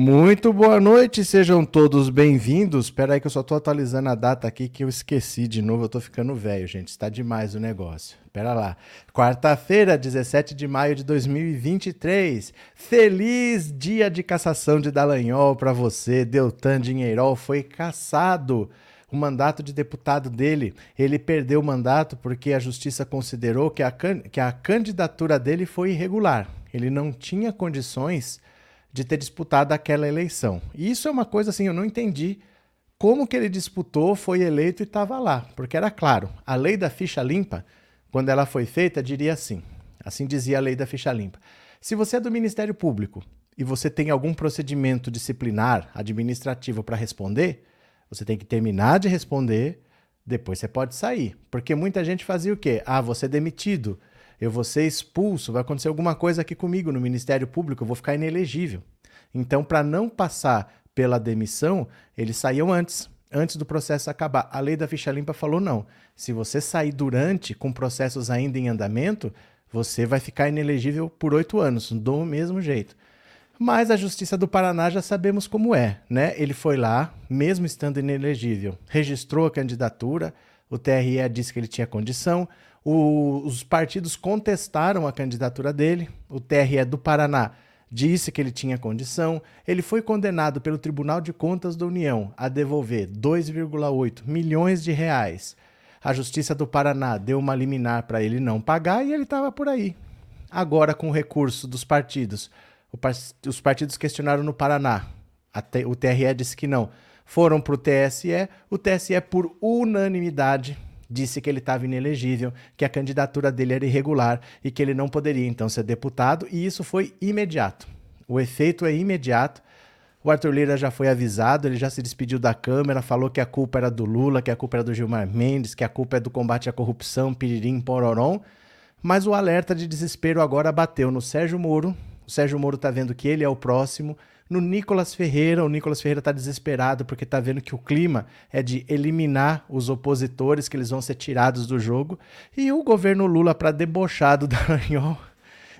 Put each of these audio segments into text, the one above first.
Muito boa noite, sejam todos bem-vindos. Espera aí que eu só tô atualizando a data aqui que eu esqueci de novo, eu tô ficando velho, gente, está demais o negócio. Espera lá. Quarta-feira, 17 de maio de 2023. Feliz dia de cassação de Dallagnol para você. Deltan Dinheirol foi cassado. O mandato de deputado dele, ele perdeu o mandato porque a justiça considerou que a, que a candidatura dele foi irregular. Ele não tinha condições de ter disputado aquela eleição. E isso é uma coisa assim, eu não entendi como que ele disputou, foi eleito e estava lá, porque era claro, a lei da ficha limpa, quando ela foi feita, diria assim, assim dizia a lei da ficha limpa. Se você é do Ministério Público e você tem algum procedimento disciplinar, administrativo para responder, você tem que terminar de responder, depois você pode sair. Porque muita gente fazia o quê? Ah, você é demitido eu vou ser expulso, vai acontecer alguma coisa aqui comigo no Ministério Público, eu vou ficar inelegível. Então, para não passar pela demissão, eles saíam antes, antes do processo acabar. A lei da ficha limpa falou não. Se você sair durante, com processos ainda em andamento, você vai ficar inelegível por oito anos, do mesmo jeito. Mas a Justiça do Paraná já sabemos como é, né? Ele foi lá, mesmo estando inelegível, registrou a candidatura, o TRE disse que ele tinha condição, o, os partidos contestaram a candidatura dele, o TRE do Paraná disse que ele tinha condição. Ele foi condenado pelo Tribunal de Contas da União a devolver 2,8 milhões de reais. A Justiça do Paraná deu uma liminar para ele não pagar e ele estava por aí. Agora, com o recurso dos partidos, os partidos questionaram no Paraná. o TRE disse que não. Foram para o TSE. O TSE, por unanimidade, disse que ele estava inelegível, que a candidatura dele era irregular e que ele não poderia então ser deputado, e isso foi imediato. O efeito é imediato. O Arthur Lira já foi avisado, ele já se despediu da Câmara, falou que a culpa era do Lula, que a culpa era do Gilmar Mendes, que a culpa é do combate à corrupção, piririm, pororom. Mas o alerta de desespero agora bateu no Sérgio Moro. O Sérgio Moro está vendo que ele é o próximo no Nicolas Ferreira. O Nicolas Ferreira está desesperado porque está vendo que o clima é de eliminar os opositores, que eles vão ser tirados do jogo. E o governo Lula, para debochar do Dallagnol,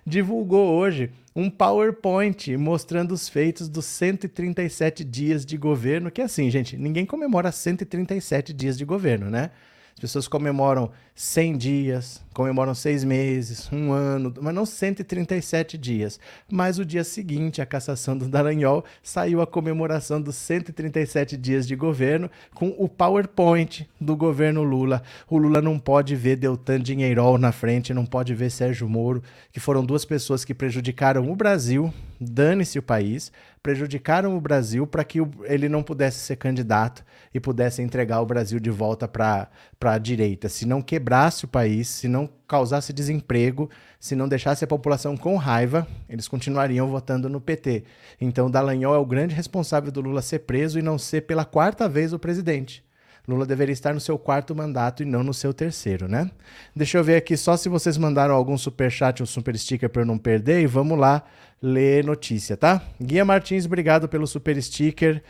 divulgou hoje um PowerPoint mostrando os feitos dos 137 dias de governo, que é assim, gente, ninguém comemora 137 dias de governo, né? As pessoas comemoram 100 dias, comemoram seis meses, um ano, mas não 137 dias. Mas o dia seguinte, a cassação do Dallagnol, saiu a comemoração dos 137 dias de governo com o PowerPoint do governo Lula. O Lula não pode ver Deltan Dinheirol na frente, não pode ver Sérgio Moro, que foram duas pessoas que prejudicaram o Brasil, dane-se o país, prejudicaram o Brasil para que ele não pudesse ser candidato e pudesse entregar o Brasil de volta para a direita. Se não quebrasse o país, se não causasse desemprego, se não deixasse a população com raiva, eles continuariam votando no PT. Então, Dallagnol é o grande responsável do Lula ser preso e não ser pela quarta vez o presidente. Lula deveria estar no seu quarto mandato e não no seu terceiro, né? Deixa eu ver aqui só se vocês mandaram algum super chat ou super sticker para eu não perder e vamos lá ler notícia, tá? Guia Martins, obrigado pelo super sticker.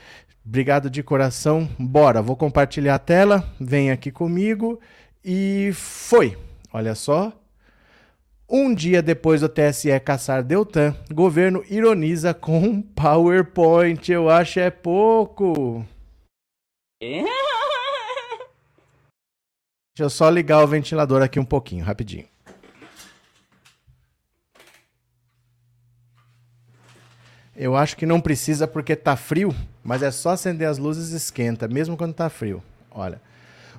Obrigado de coração. Bora, vou compartilhar a tela. Vem aqui comigo e foi. Olha só. Um dia depois do TSE caçar Deltan, governo ironiza com PowerPoint. Eu acho é pouco. Deixa eu só ligar o ventilador aqui um pouquinho, rapidinho. Eu acho que não precisa porque tá frio, mas é só acender as luzes e esquenta, mesmo quando tá frio. Olha.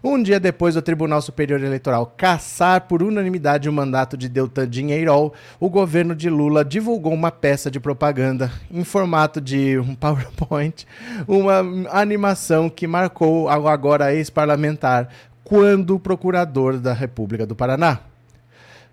Um dia depois do Tribunal Superior Eleitoral caçar por unanimidade o mandato de Deltan Dinheirol, o governo de Lula divulgou uma peça de propaganda em formato de um PowerPoint, uma animação que marcou agora ex-parlamentar quando procurador da República do Paraná,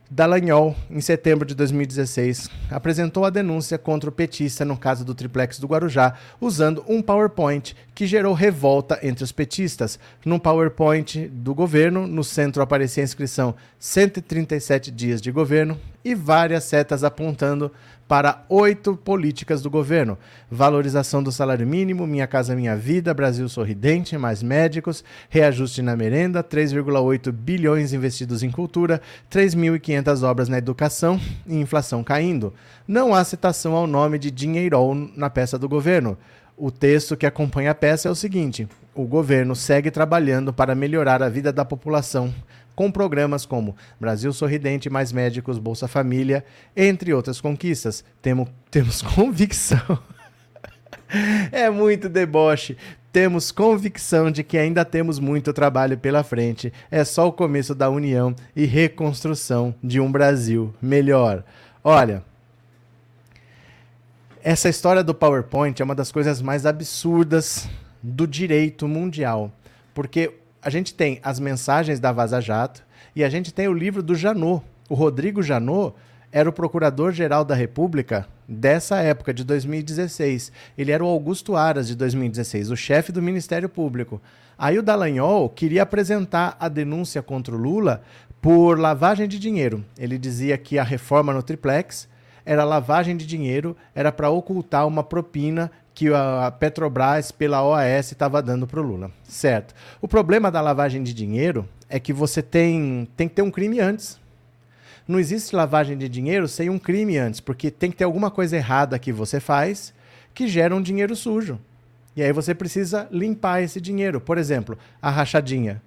Dallagnol, em setembro de 2016, apresentou a denúncia contra o petista no caso do triplex do Guarujá, usando um PowerPoint que gerou revolta entre os petistas. No PowerPoint do governo, no centro aparecia a inscrição 137 dias de governo e várias setas apontando para oito políticas do governo: valorização do salário mínimo, Minha Casa Minha Vida, Brasil Sorridente, mais médicos, reajuste na merenda, 3,8 bilhões investidos em cultura, 3.500 obras na educação e inflação caindo. Não há citação ao nome de dinheirol na peça do governo. O texto que acompanha a peça é o seguinte: o governo segue trabalhando para melhorar a vida da população, com programas como Brasil Sorridente, Mais Médicos, Bolsa Família, entre outras conquistas. Temo, temos convicção. é muito deboche. Temos convicção de que ainda temos muito trabalho pela frente. É só o começo da união e reconstrução de um Brasil melhor. Olha, essa história do PowerPoint é uma das coisas mais absurdas do direito mundial, porque a gente tem as mensagens da Vaza Jato e a gente tem o livro do Janot. O Rodrigo Janot era o procurador-geral da República dessa época, de 2016. Ele era o Augusto Aras, de 2016, o chefe do Ministério Público. Aí o Dallagnol queria apresentar a denúncia contra o Lula por lavagem de dinheiro. Ele dizia que a reforma no triplex era lavagem de dinheiro, era para ocultar uma propina que a Petrobras, pela OAS, estava dando para o Lula. Certo. O problema da lavagem de dinheiro é que você tem, tem que ter um crime antes. Não existe lavagem de dinheiro sem um crime antes, porque tem que ter alguma coisa errada que você faz que gera um dinheiro sujo. E aí você precisa limpar esse dinheiro. Por exemplo, a rachadinha.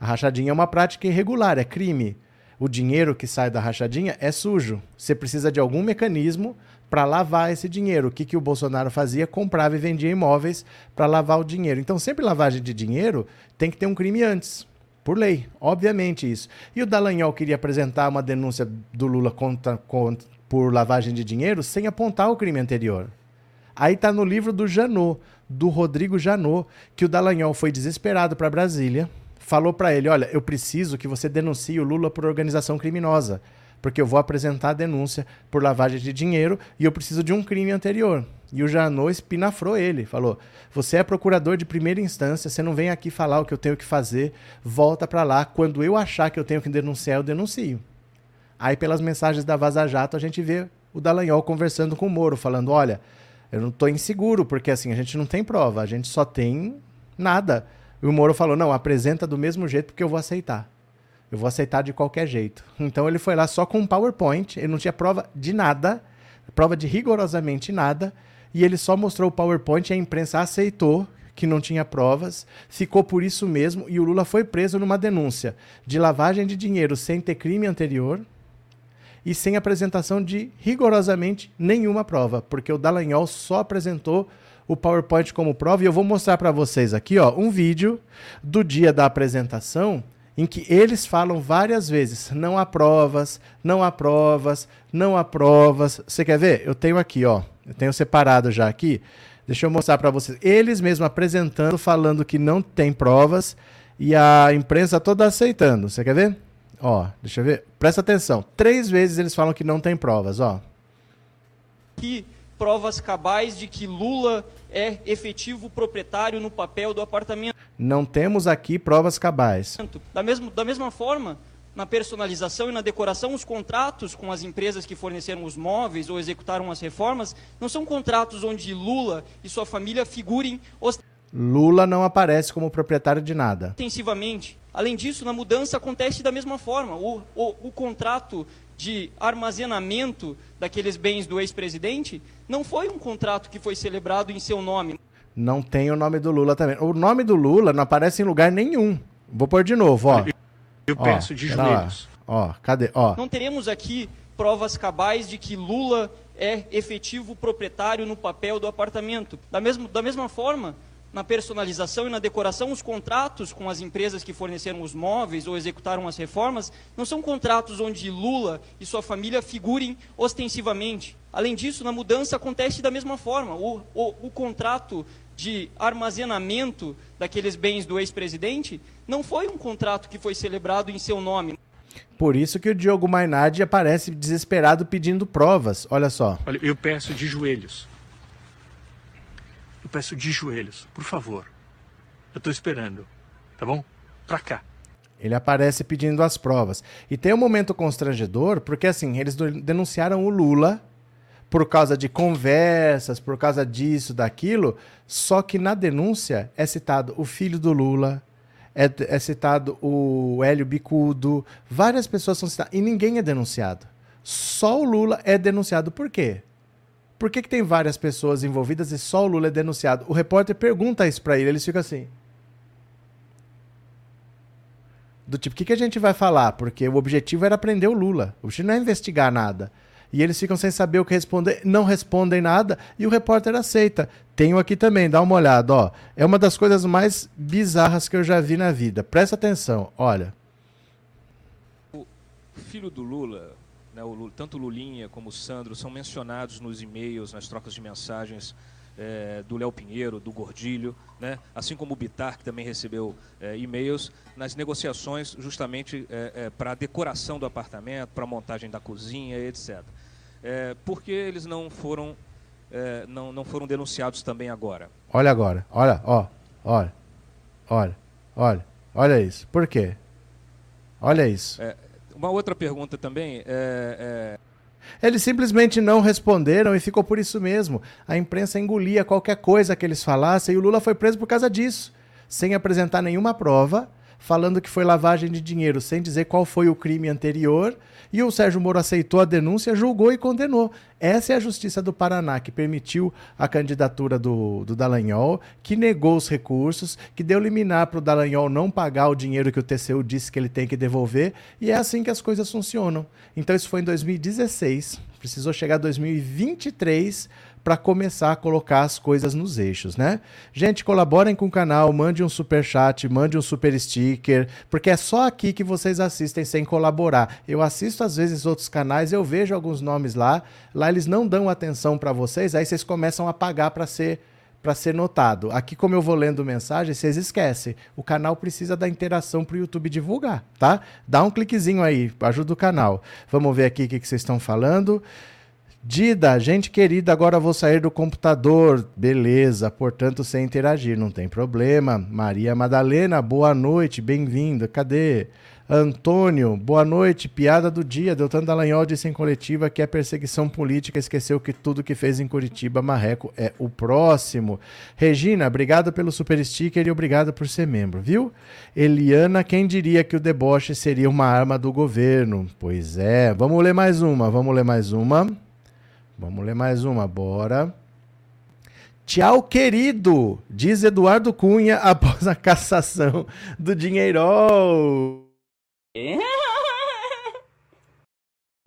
A rachadinha é uma prática irregular, é crime o dinheiro que sai da rachadinha é sujo. Você precisa de algum mecanismo para lavar esse dinheiro. O que, que o Bolsonaro fazia? Comprava e vendia imóveis para lavar o dinheiro. Então, sempre lavagem de dinheiro tem que ter um crime antes. Por lei, obviamente isso. E o Dallagnol queria apresentar uma denúncia do Lula contra, contra, por lavagem de dinheiro sem apontar o crime anterior. Aí está no livro do Janot, do Rodrigo Janot, que o Dallagnol foi desesperado para Brasília, falou para ele: Olha, eu preciso que você denuncie o Lula por organização criminosa, porque eu vou apresentar a denúncia por lavagem de dinheiro e eu preciso de um crime anterior. E o Janot espinafrou ele, falou: Você é procurador de primeira instância, você não vem aqui falar o que eu tenho que fazer, volta para lá. Quando eu achar que eu tenho que denunciar, eu denuncio. Aí, pelas mensagens da Vaza Jato, a gente vê o Dallagnol conversando com o Moro, falando: Olha, eu não estou inseguro, porque assim, a gente não tem prova, a gente só tem nada. E o Moro falou: não, apresenta do mesmo jeito porque eu vou aceitar. Eu vou aceitar de qualquer jeito. Então ele foi lá só com um PowerPoint, ele não tinha prova de nada, prova de rigorosamente nada, e ele só mostrou o PowerPoint e a imprensa aceitou que não tinha provas, ficou por isso mesmo e o Lula foi preso numa denúncia de lavagem de dinheiro sem ter crime anterior e sem apresentação de rigorosamente nenhuma prova, porque o Dallagnol só apresentou o PowerPoint como prova e eu vou mostrar para vocês aqui, ó, um vídeo do dia da apresentação em que eles falam várias vezes: não há provas, não há provas, não há provas. Você quer ver? Eu tenho aqui, ó, eu tenho separado já aqui. Deixa eu mostrar para vocês. Eles mesmos apresentando, falando que não tem provas e a imprensa toda aceitando. Você quer ver? Ó, deixa eu ver. Presta atenção. Três vezes eles falam que não tem provas, ó. Que provas cabais de que Lula é efetivo proprietário no papel do apartamento. Não temos aqui provas cabais. Da mesma, da mesma forma, na personalização e na decoração, os contratos com as empresas que forneceram os móveis ou executaram as reformas não são contratos onde Lula e sua família figurem Lula não aparece como proprietário de nada. Intensivamente. Além disso, na mudança acontece da mesma forma. O, o, o contrato de armazenamento daqueles bens do ex-presidente não foi um contrato que foi celebrado em seu nome. Não tem o nome do Lula também. O nome do Lula não aparece em lugar nenhum. Vou pôr de novo, ó. Eu ó, peço de joelhos. Ó, cadê? Ó. Não teremos aqui provas cabais de que Lula é efetivo proprietário no papel do apartamento. Da, mesmo, da mesma forma, na personalização e na decoração, os contratos com as empresas que forneceram os móveis ou executaram as reformas não são contratos onde Lula e sua família figurem ostensivamente. Além disso, na mudança acontece da mesma forma. O, o, o contrato de armazenamento daqueles bens do ex-presidente não foi um contrato que foi celebrado em seu nome. Por isso que o Diogo Mainardi aparece desesperado pedindo provas. Olha só. Olha, eu peço de joelhos peço de joelhos, por favor. Eu estou esperando, tá bom? Pra cá. Ele aparece pedindo as provas. E tem um momento constrangedor, porque assim, eles denunciaram o Lula por causa de conversas, por causa disso, daquilo, só que na denúncia é citado o filho do Lula, é, é citado o Hélio Bicudo, várias pessoas são citadas, e ninguém é denunciado. Só o Lula é denunciado. Por quê? Por que, que tem várias pessoas envolvidas e só o Lula é denunciado? O repórter pergunta isso para ele, eles ficam assim. Do tipo, o que, que a gente vai falar? Porque o objetivo era prender o Lula. O objetivo não é investigar nada. E eles ficam sem saber o que responder, não respondem nada e o repórter aceita. Tenho aqui também, dá uma olhada, ó. É uma das coisas mais bizarras que eu já vi na vida. Presta atenção, olha. O filho do Lula, né, o tanto o Lulinha como o Sandro são mencionados nos e-mails, nas trocas de mensagens é, do Léo Pinheiro, do Gordilho, né? assim como o Bitar, que também recebeu é, e-mails, nas negociações justamente é, para a decoração do apartamento, para a montagem da cozinha, etc. por que eles não foram, não, não foram denunciados também agora? Olha agora, olha, ó, olha, olha, olha, olha isso. Por quê? Olha isso. Uma outra pergunta também é eles simplesmente não responderam e ficou por isso mesmo. A imprensa engolia qualquer coisa que eles falassem e o Lula foi preso por causa disso, sem apresentar nenhuma prova, falando que foi lavagem de dinheiro, sem dizer qual foi o crime anterior. E o Sérgio Moro aceitou a denúncia, julgou e condenou. Essa é a justiça do Paraná, que permitiu a candidatura do, do Dallagnol, que negou os recursos, que deu liminar para o Dallagnol não pagar o dinheiro que o TCU disse que ele tem que devolver. E é assim que as coisas funcionam. Então, isso foi em 2016. Precisou chegar 2023 para começar a colocar as coisas nos eixos, né? Gente, colaborem com o canal, mande um super chat, mande um super sticker, porque é só aqui que vocês assistem sem colaborar. Eu assisto às vezes outros canais, eu vejo alguns nomes lá, lá eles não dão atenção para vocês, aí vocês começam a pagar para ser para ser notado. Aqui, como eu vou lendo mensagem, vocês esquecem. O canal precisa da interação para o YouTube divulgar, tá? Dá um cliquezinho aí, ajuda o canal. Vamos ver aqui o que, que vocês estão falando. Dida, gente querida, agora vou sair do computador. Beleza, portanto, sem interagir, não tem problema. Maria Madalena, boa noite, bem-vinda. Cadê? Antônio, boa noite. Piada do dia. Deltan Dallagnol disse em coletiva que é perseguição política. Esqueceu que tudo que fez em Curitiba, Marreco é o próximo. Regina, obrigado pelo super sticker e obrigado por ser membro, viu? Eliana, quem diria que o deboche seria uma arma do governo? Pois é. Vamos ler mais uma, vamos ler mais uma. Vamos ler mais uma, bora. Tchau, querido, diz Eduardo Cunha após a cassação do Dinheirol.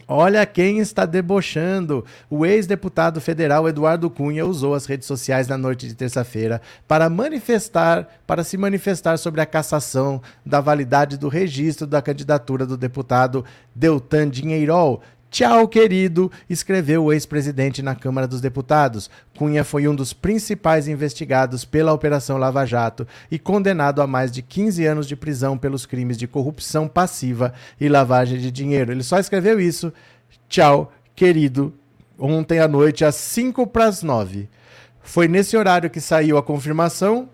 Olha quem está debochando. O ex-deputado federal Eduardo Cunha usou as redes sociais na noite de terça-feira para manifestar, para se manifestar sobre a cassação da validade do registro da candidatura do deputado Deltan Dinheirol, Tchau, querido, escreveu o ex-presidente na Câmara dos Deputados. Cunha foi um dos principais investigados pela Operação Lava Jato e condenado a mais de 15 anos de prisão pelos crimes de corrupção passiva e lavagem de dinheiro. Ele só escreveu isso. Tchau, querido, ontem à noite, às 5 para as 9. Foi nesse horário que saiu a confirmação.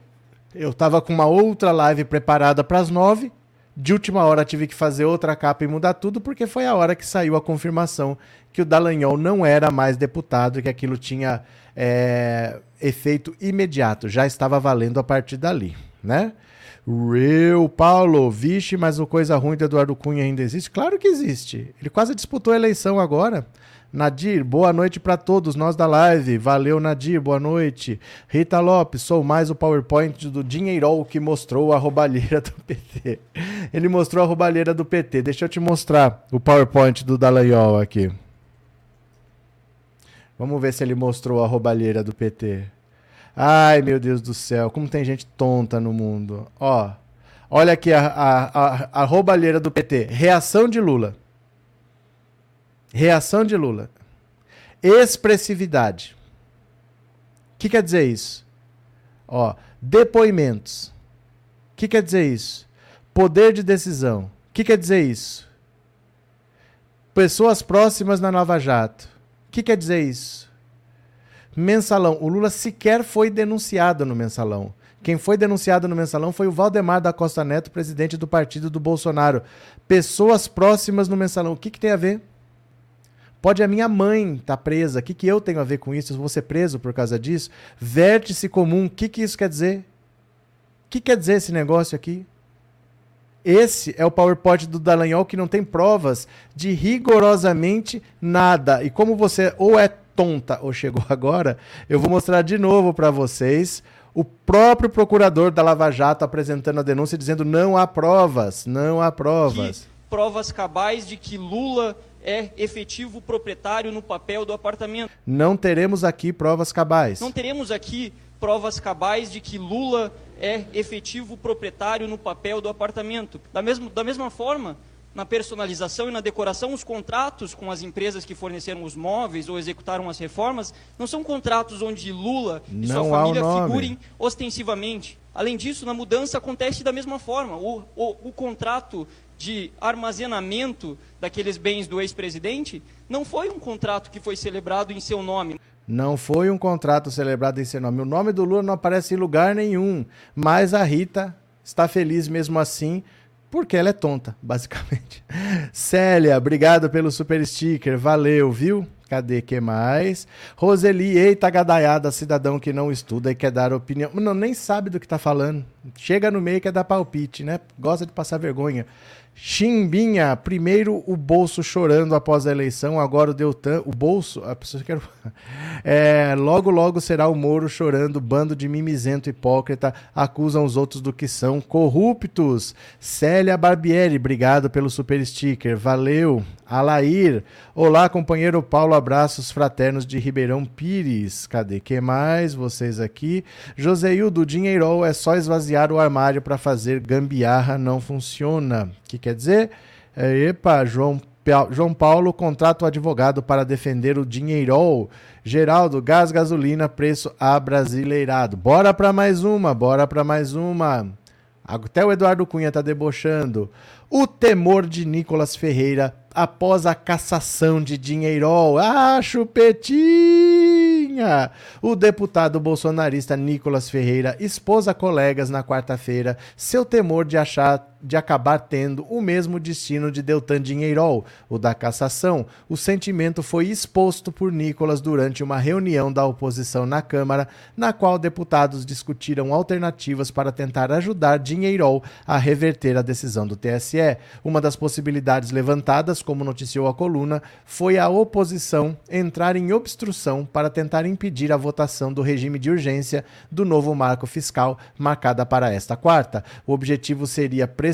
Eu estava com uma outra live preparada para as 9 de última hora tive que fazer outra capa e mudar tudo, porque foi a hora que saiu a confirmação que o Dallagnol não era mais deputado e que aquilo tinha é, efeito imediato, já estava valendo a partir dali, né? Real Paulo, vixe, mas o coisa ruim do Eduardo Cunha ainda existe? Claro que existe. Ele quase disputou a eleição agora. Nadir, boa noite para todos nós da live. Valeu, Nadir, boa noite. Rita Lopes, sou mais o PowerPoint do Dinheirol que mostrou a roubalheira do PT. Ele mostrou a roubalheira do PT. Deixa eu te mostrar o PowerPoint do Dallagnol aqui. Vamos ver se ele mostrou a roubalheira do PT. Ai, meu Deus do céu, como tem gente tonta no mundo. Ó, olha aqui a, a, a, a roubalheira do PT. Reação de Lula. Reação de Lula. Expressividade. O que quer dizer isso? Ó, depoimentos. O que quer dizer isso? Poder de decisão. O que quer dizer isso? Pessoas próximas na Nova Jato. O que quer dizer isso? Mensalão. O Lula sequer foi denunciado no mensalão. Quem foi denunciado no mensalão foi o Valdemar da Costa Neto, presidente do partido do Bolsonaro. Pessoas próximas no mensalão. O que, que tem a ver? Pode a minha mãe estar tá presa. O que, que eu tenho a ver com isso? Eu vou ser preso por causa disso? Vértice comum. O que, que isso quer dizer? O que quer dizer esse negócio aqui? Esse é o PowerPoint do Dallagnol que não tem provas de rigorosamente nada. E como você ou é tonta ou chegou agora, eu vou mostrar de novo para vocês o próprio procurador da Lava Jato apresentando a denúncia dizendo não há provas, não há provas. Que provas cabais de que Lula é efetivo proprietário no papel do apartamento. Não teremos aqui provas cabais. Não teremos aqui provas cabais de que Lula é efetivo proprietário no papel do apartamento. Da, mesmo, da mesma forma, na personalização e na decoração, os contratos com as empresas que forneceram os móveis ou executaram as reformas não são contratos onde Lula e não sua família figurem ostensivamente. Além disso, na mudança acontece da mesma forma. O, o, o contrato de armazenamento daqueles bens do ex-presidente não foi um contrato que foi celebrado em seu nome. Não foi um contrato celebrado em seu nome. O nome do Lula não aparece em lugar nenhum. Mas a Rita está feliz mesmo assim porque ela é tonta, basicamente. Célia, obrigado pelo super sticker, valeu, viu? Cadê que mais? Roseli, eita gadaiada, cidadão que não estuda e quer dar opinião. Não, nem sabe do que tá falando. Chega no meio e quer dar palpite, né? Gosta de passar vergonha. Chimbinha, primeiro o bolso chorando após a eleição, agora o Deltan, o bolso, a pessoa que é, logo logo será o Moro chorando, bando de mimizento hipócrita, acusam os outros do que são corruptos. Célia Barbieri, obrigado pelo super sticker, valeu. Alair, olá companheiro Paulo, abraços fraternos de Ribeirão Pires. Cadê que mais? Vocês aqui. Joseildo, dinheiro é só esvaziar o armário para fazer gambiarra, não funciona. Que quer dizer? É, epa, João, João Paulo contrata o advogado para defender o dinheiro. Geraldo, gás, gasolina, preço abrasileirado. Bora para mais uma, bora para mais uma. Até o Eduardo Cunha tá debochando. O temor de Nicolas Ferreira após a cassação de Dinheirol. Ah, chupetinha! O deputado bolsonarista Nicolas Ferreira expôs a colegas na quarta-feira seu temor de achar de acabar tendo o mesmo destino de Deltan Dinheirol, o da cassação. O sentimento foi exposto por Nicolas durante uma reunião da oposição na Câmara, na qual deputados discutiram alternativas para tentar ajudar Dinheirol a reverter a decisão do TSE. Uma das possibilidades levantadas, como noticiou a coluna, foi a oposição entrar em obstrução para tentar impedir a votação do regime de urgência do novo marco fiscal marcada para esta quarta. O objetivo seria pressionar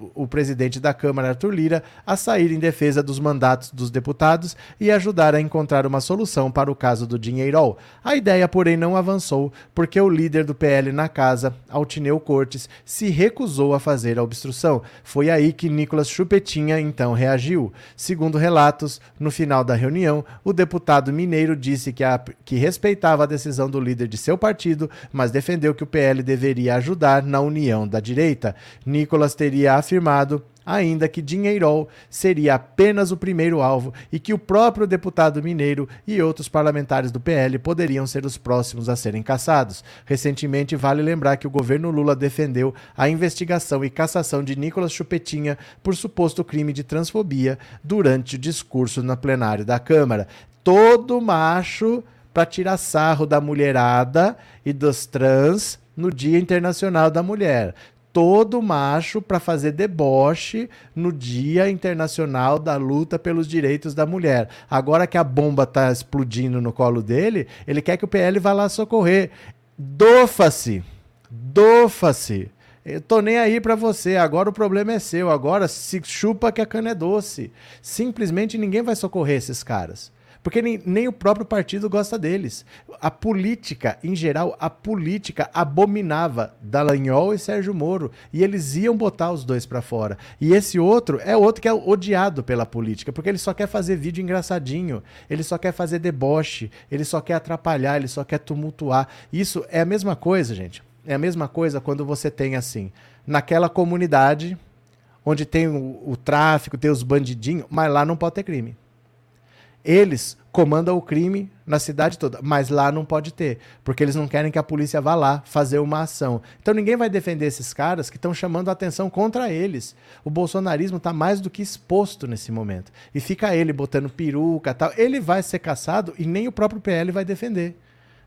o, o presidente da Câmara, Arthur Lira, a sair em defesa dos mandatos dos deputados e ajudar a encontrar uma solução para o caso do Dinheirol. A ideia, porém, não avançou porque o líder do PL na casa, Altineu Cortes, se recusou a fazer a obstrução. Foi aí que Nicolas Chupetinha então reagiu. Segundo relatos, no final da reunião, o deputado mineiro disse que, a, que respeitava a decisão do líder de seu partido, mas defendeu que o PL deveria ajudar na união da direita. Nicolas Nicolas teria afirmado ainda que Dinheirol seria apenas o primeiro alvo e que o próprio deputado mineiro e outros parlamentares do PL poderiam ser os próximos a serem caçados. Recentemente, vale lembrar que o governo Lula defendeu a investigação e cassação de Nicolas Chupetinha por suposto crime de transfobia durante o discurso na plenário da Câmara. Todo macho para tirar sarro da mulherada e dos trans no Dia Internacional da Mulher todo macho para fazer deboche no Dia Internacional da Luta pelos Direitos da Mulher. Agora que a bomba tá explodindo no colo dele, ele quer que o PL vá lá socorrer. Dofa-se! Dofa-se! Eu tô nem aí para você, agora o problema é seu, agora se chupa que a cana é doce. Simplesmente ninguém vai socorrer esses caras. Porque nem, nem o próprio partido gosta deles. A política, em geral, a política abominava Dallagnol e Sérgio Moro. E eles iam botar os dois para fora. E esse outro é outro que é odiado pela política, porque ele só quer fazer vídeo engraçadinho, ele só quer fazer deboche, ele só quer atrapalhar, ele só quer tumultuar. Isso é a mesma coisa, gente. É a mesma coisa quando você tem assim, naquela comunidade onde tem o, o tráfico, tem os bandidinhos, mas lá não pode ter crime. Eles comandam o crime na cidade toda, mas lá não pode ter, porque eles não querem que a polícia vá lá fazer uma ação. Então ninguém vai defender esses caras que estão chamando a atenção contra eles. O bolsonarismo está mais do que exposto nesse momento. E fica ele botando peruca tal. Ele vai ser caçado e nem o próprio PL vai defender.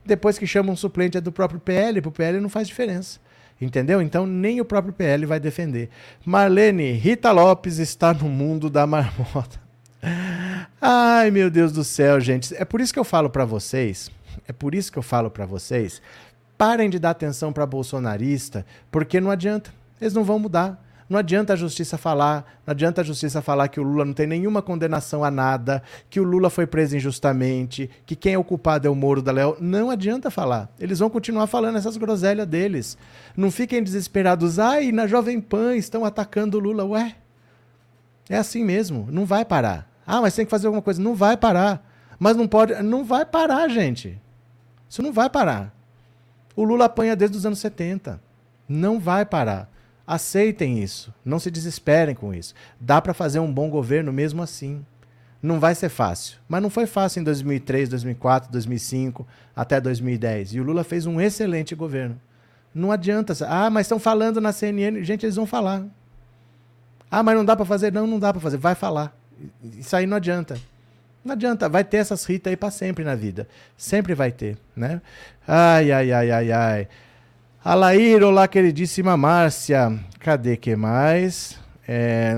Depois que chama um suplente é do próprio PL, para o PL não faz diferença. Entendeu? Então nem o próprio PL vai defender. Marlene, Rita Lopes está no mundo da marmota. Ai, meu Deus do céu, gente. É por isso que eu falo para vocês, é por isso que eu falo para vocês, parem de dar atenção para bolsonarista, porque não adianta. Eles não vão mudar. Não adianta a justiça falar, não adianta a justiça falar que o Lula não tem nenhuma condenação a nada, que o Lula foi preso injustamente, que quem é o culpado é o Moro da Léo. Não adianta falar. Eles vão continuar falando essas groselhas deles. Não fiquem desesperados. Ai, na Jovem Pan estão atacando o Lula. Ué, é assim mesmo. Não vai parar. Ah, mas tem que fazer alguma coisa. Não vai parar. Mas não pode. Não vai parar, gente. Isso não vai parar. O Lula apanha desde os anos 70. Não vai parar. Aceitem isso. Não se desesperem com isso. Dá para fazer um bom governo mesmo assim. Não vai ser fácil. Mas não foi fácil em 2003, 2004, 2005, até 2010. E o Lula fez um excelente governo. Não adianta. Ah, mas estão falando na CNN. Gente, eles vão falar. Ah, mas não dá para fazer? Não, não dá para fazer. Vai falar. Isso aí não adianta. Não adianta, vai ter essas ritas aí para sempre na vida. Sempre vai ter, né? Ai, ai, ai, ai, ai. Alair, olá, queridíssima Márcia. Cadê que mais? É,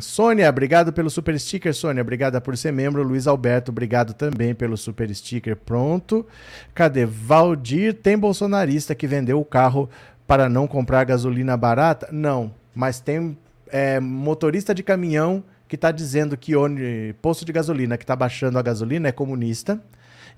Sônia, obrigado pelo super sticker, Sônia. Obrigada por ser membro. Luiz Alberto, obrigado também pelo super sticker. Pronto. Cadê? Valdir, tem bolsonarista que vendeu o carro para não comprar gasolina barata? Não, mas tem é, motorista de caminhão que está dizendo que o posto de gasolina que está baixando a gasolina é comunista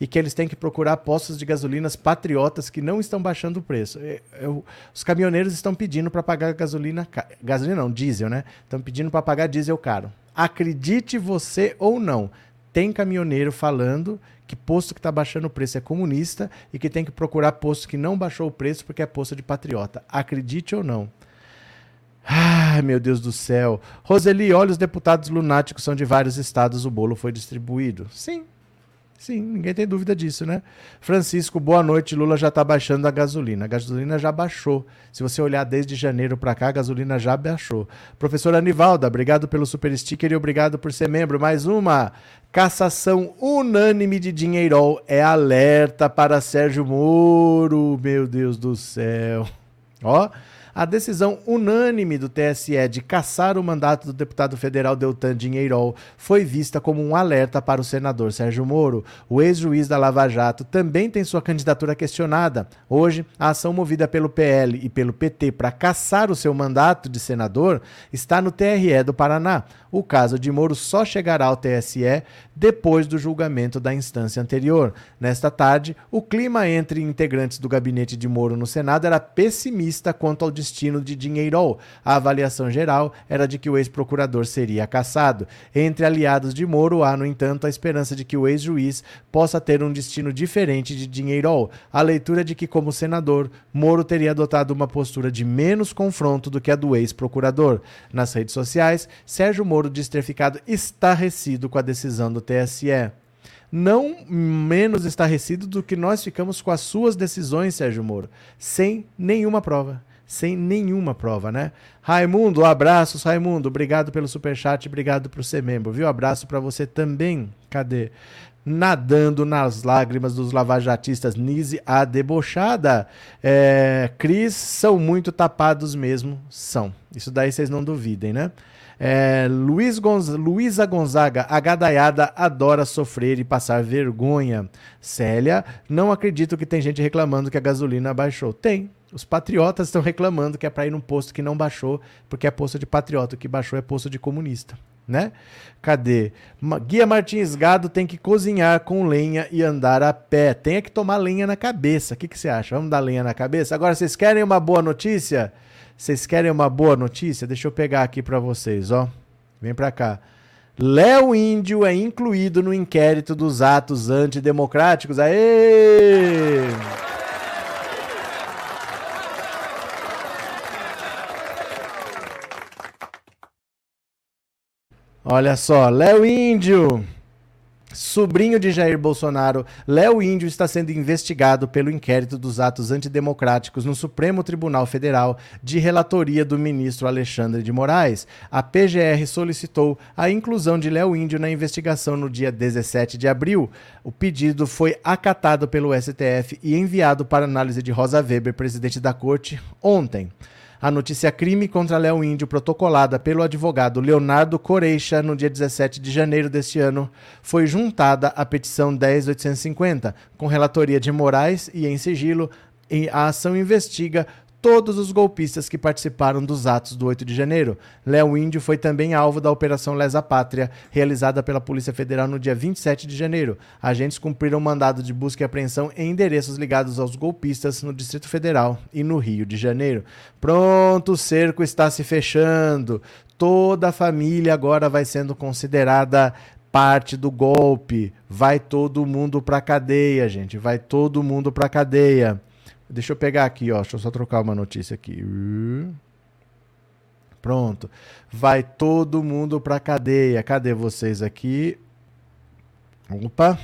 e que eles têm que procurar postos de gasolinas patriotas que não estão baixando o preço. Eu, eu, os caminhoneiros estão pedindo para pagar gasolina, gasolina não, diesel, né? Estão pedindo para pagar diesel caro. Acredite você ou não, tem caminhoneiro falando que posto que está baixando o preço é comunista e que tem que procurar posto que não baixou o preço porque é posto de patriota. Acredite ou não. Ai, meu Deus do céu. Roseli, olha, os deputados lunáticos são de vários estados, o bolo foi distribuído. Sim, sim, ninguém tem dúvida disso, né? Francisco, boa noite. Lula já está baixando a gasolina. A gasolina já baixou. Se você olhar desde janeiro para cá, a gasolina já baixou. Professora Anivalda, obrigado pelo super sticker e obrigado por ser membro. Mais uma. Cassação unânime de Dinheirol é alerta para Sérgio Moro. Meu Deus do céu. Ó. A decisão unânime do TSE de cassar o mandato do deputado federal Deltan Dinheirol foi vista como um alerta para o senador Sérgio Moro. O ex-juiz da Lava Jato também tem sua candidatura questionada. Hoje, a ação movida pelo PL e pelo PT para cassar o seu mandato de senador está no TRE do Paraná. O caso de Moro só chegará ao TSE depois do julgamento da instância anterior. Nesta tarde, o clima entre integrantes do gabinete de Moro no Senado era pessimista quanto ao destino de Dinheirol. A avaliação geral era de que o ex-procurador seria cassado. Entre aliados de Moro, há, no entanto, a esperança de que o ex-juiz possa ter um destino diferente de Dinheirol. A leitura de que, como senador, Moro teria adotado uma postura de menos confronto do que a do ex-procurador. Nas redes sociais, Sérgio Moro diz ter ficado estarrecido com a decisão do TSE. Não menos estarrecido do que nós ficamos com as suas decisões, Sérgio Moro, sem nenhuma prova. Sem nenhuma prova, né? Raimundo, abraços, Raimundo. Obrigado pelo superchat, obrigado por ser membro, viu? Abraço para você também. Cadê? nadando nas lágrimas dos lavajatistas Nise, a debochada. É, Cris, são muito tapados mesmo, são. Isso daí vocês não duvidem, né? É, Luiz Gonz... Luísa Gonzaga, a gadaiada adora sofrer e passar vergonha. Célia, não acredito que tem gente reclamando que a gasolina baixou. Tem. Os patriotas estão reclamando que é para ir num posto que não baixou, porque é posto de patriota. O que baixou é posto de comunista. Né? Cadê? Guia Martins Gado tem que cozinhar com lenha e andar a pé. Tem que tomar lenha na cabeça. O que, que você acha? Vamos dar lenha na cabeça? Agora, vocês querem uma boa notícia? Vocês querem uma boa notícia? Deixa eu pegar aqui para vocês, ó. Vem para cá. Léo Índio é incluído no inquérito dos atos antidemocráticos. Aê! Olha só, Léo Índio Sobrinho de Jair Bolsonaro, Léo Índio está sendo investigado pelo inquérito dos atos antidemocráticos no Supremo Tribunal Federal, de relatoria do ministro Alexandre de Moraes. A PGR solicitou a inclusão de Léo Índio na investigação no dia 17 de abril. O pedido foi acatado pelo STF e enviado para análise de Rosa Weber, presidente da corte, ontem. A notícia crime contra Léo Índio, protocolada pelo advogado Leonardo Coreixa no dia 17 de janeiro deste ano, foi juntada à petição 10850, com relatoria de Moraes e em sigilo. A ação investiga todos os golpistas que participaram dos atos do 8 de janeiro. Léo Índio foi também alvo da Operação Lesa Pátria, realizada pela Polícia Federal no dia 27 de janeiro. Agentes cumpriram mandado de busca e apreensão em endereços ligados aos golpistas no Distrito Federal e no Rio de Janeiro. Pronto, o cerco está se fechando. Toda a família agora vai sendo considerada parte do golpe. Vai todo mundo pra cadeia, gente. Vai todo mundo pra cadeia. Deixa eu pegar aqui, ó. Deixa eu só trocar uma notícia aqui. Pronto. Vai todo mundo pra cadeia. Cadê vocês aqui? Opa.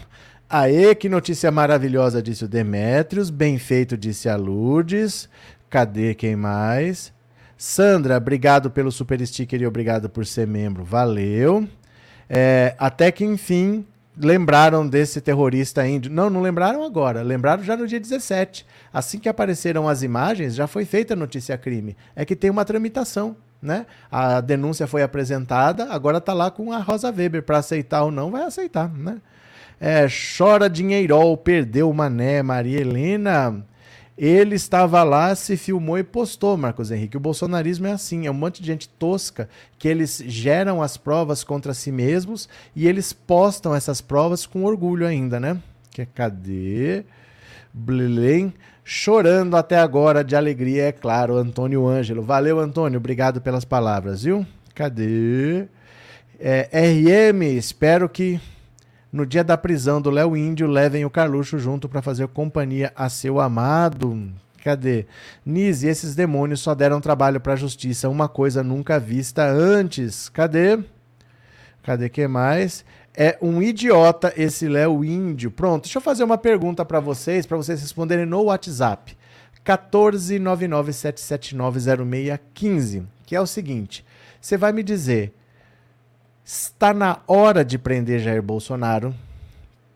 Aê, que notícia maravilhosa, disse o Demétrios. Bem feito, disse a Lourdes. Cadê quem mais? Sandra, obrigado pelo super sticker e obrigado por ser membro. Valeu. É, até que enfim lembraram desse terrorista índio. Não, não lembraram agora, lembraram já no dia 17. Assim que apareceram as imagens, já foi feita a notícia crime. É que tem uma tramitação, né? A denúncia foi apresentada, agora está lá com a Rosa Weber para aceitar ou não, vai aceitar, né? É, chora dinheirol, perdeu o mané, Maria Helena. Ele estava lá, se filmou e postou, Marcos Henrique. O bolsonarismo é assim, é um monte de gente tosca que eles geram as provas contra si mesmos e eles postam essas provas com orgulho ainda, né? Que cadê? Blilém, chorando até agora de alegria, é claro, Antônio Ângelo. Valeu, Antônio, obrigado pelas palavras, viu? Cadê? É, RM, espero que no dia da prisão do Léo Índio, levem o Carluxo junto para fazer companhia a seu amado. Cadê? Nise, esses demônios só deram trabalho para a justiça, uma coisa nunca vista antes. Cadê? Cadê que mais? É um idiota esse Léo Índio. Pronto, deixa eu fazer uma pergunta para vocês, para vocês responderem no WhatsApp. 14997790615, que é o seguinte: você vai me dizer Está na hora de prender Jair Bolsonaro?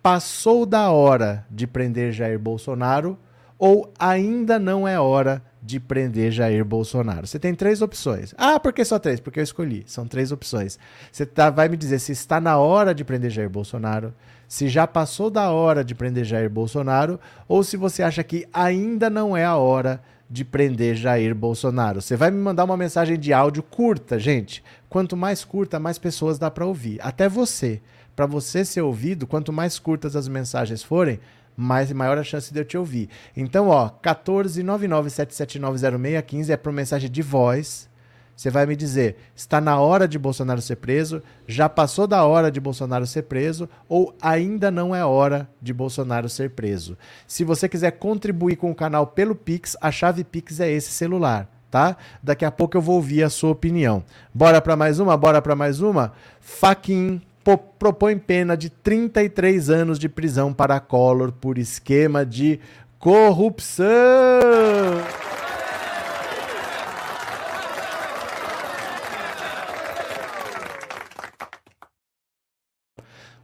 Passou da hora de prender Jair Bolsonaro? Ou ainda não é hora de prender Jair Bolsonaro? Você tem três opções. Ah, por que só três? Porque eu escolhi. São três opções. Você tá, vai me dizer se está na hora de prender Jair Bolsonaro, se já passou da hora de prender Jair Bolsonaro, ou se você acha que ainda não é a hora de de prender Jair Bolsonaro. Você vai me mandar uma mensagem de áudio curta, gente. Quanto mais curta, mais pessoas dá para ouvir. Até você. Para você ser ouvido, quanto mais curtas as mensagens forem, mais maior a chance de eu te ouvir. Então, ó, 14997790615 é para mensagem de voz você vai me dizer, está na hora de Bolsonaro ser preso, já passou da hora de Bolsonaro ser preso ou ainda não é hora de Bolsonaro ser preso. Se você quiser contribuir com o canal pelo Pix, a chave Pix é esse celular, tá? Daqui a pouco eu vou ouvir a sua opinião. Bora para mais uma? Bora para mais uma? Faquin propõe pena de 33 anos de prisão para Collor por esquema de corrupção.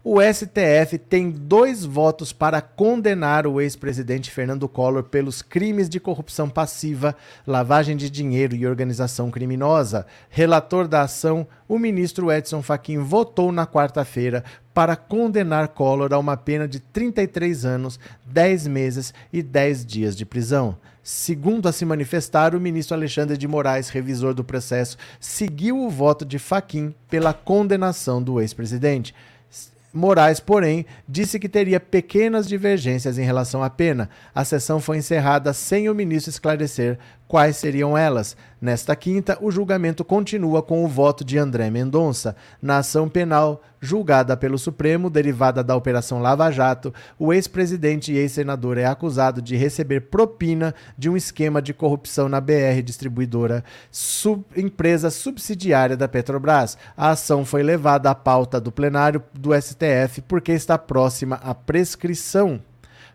O STF tem dois votos para condenar o ex-presidente Fernando Collor pelos crimes de corrupção passiva, lavagem de dinheiro e organização criminosa. Relator da ação, o ministro Edson Fachin votou na quarta-feira para condenar Collor a uma pena de 33 anos, 10 meses e 10 dias de prisão. Segundo a se manifestar, o ministro Alexandre de Moraes, revisor do processo, seguiu o voto de Fachin pela condenação do ex-presidente. Moraes, porém, disse que teria pequenas divergências em relação à pena. A sessão foi encerrada sem o ministro esclarecer quais seriam elas. Nesta quinta, o julgamento continua com o voto de André Mendonça. Na ação penal julgada pelo Supremo, derivada da Operação Lava Jato, o ex-presidente e ex-senador é acusado de receber propina de um esquema de corrupção na BR Distribuidora, sub empresa subsidiária da Petrobras. A ação foi levada à pauta do plenário do STF porque está próxima à prescrição.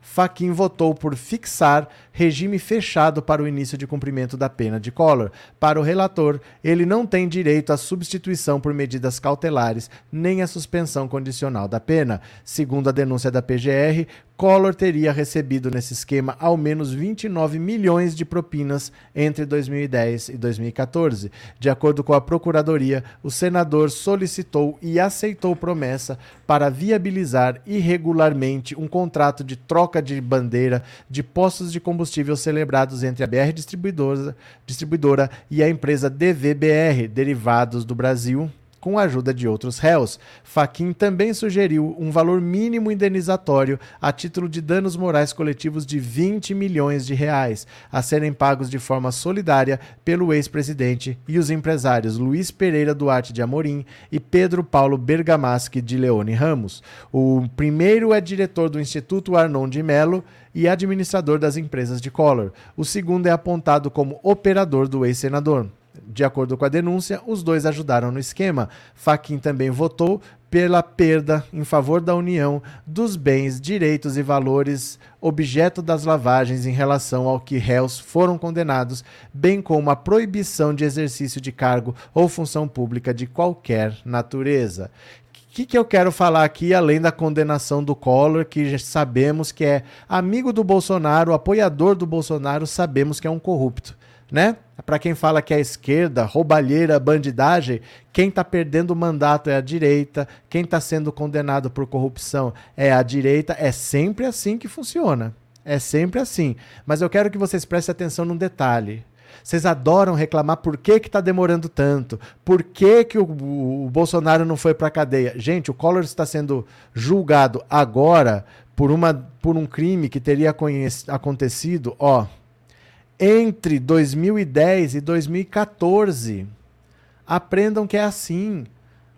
Faquin votou por fixar regime fechado para o início de cumprimento da pena de Collor. Para o relator, ele não tem direito à substituição por medidas cautelares nem à suspensão condicional da pena. Segundo a denúncia da PGR, Collor teria recebido nesse esquema ao menos 29 milhões de propinas entre 2010 e 2014. De acordo com a Procuradoria, o senador solicitou e aceitou promessa para viabilizar irregularmente um contrato de troca de bandeira de postos de combustível celebrados entre a BR Distribuidora, distribuidora e a empresa DVBR, Derivados do Brasil, com a ajuda de outros réus. Faquin também sugeriu um valor mínimo indenizatório a título de danos morais coletivos de 20 milhões de reais, a serem pagos de forma solidária pelo ex-presidente e os empresários Luiz Pereira Duarte de Amorim e Pedro Paulo Bergamaschi de Leone Ramos. O primeiro é diretor do Instituto Arnon de Melo e administrador das empresas de Collor. O segundo é apontado como operador do ex-senador. De acordo com a denúncia, os dois ajudaram no esquema. Faquin também votou pela perda em favor da União dos bens, direitos e valores objeto das lavagens em relação ao que réus foram condenados, bem como a proibição de exercício de cargo ou função pública de qualquer natureza. O que, que eu quero falar aqui, além da condenação do Collor, que já sabemos que é amigo do Bolsonaro, apoiador do Bolsonaro, sabemos que é um corrupto né? Para quem fala que é a esquerda, roubalheira, bandidagem, quem está perdendo o mandato é a direita, quem está sendo condenado por corrupção é a direita. É sempre assim que funciona. É sempre assim. Mas eu quero que vocês prestem atenção num detalhe. Vocês adoram reclamar por que está demorando tanto, por que, que o, o Bolsonaro não foi para cadeia. Gente, o Collor está sendo julgado agora por, uma, por um crime que teria acontecido, ó, entre 2010 e 2014. Aprendam que é assim.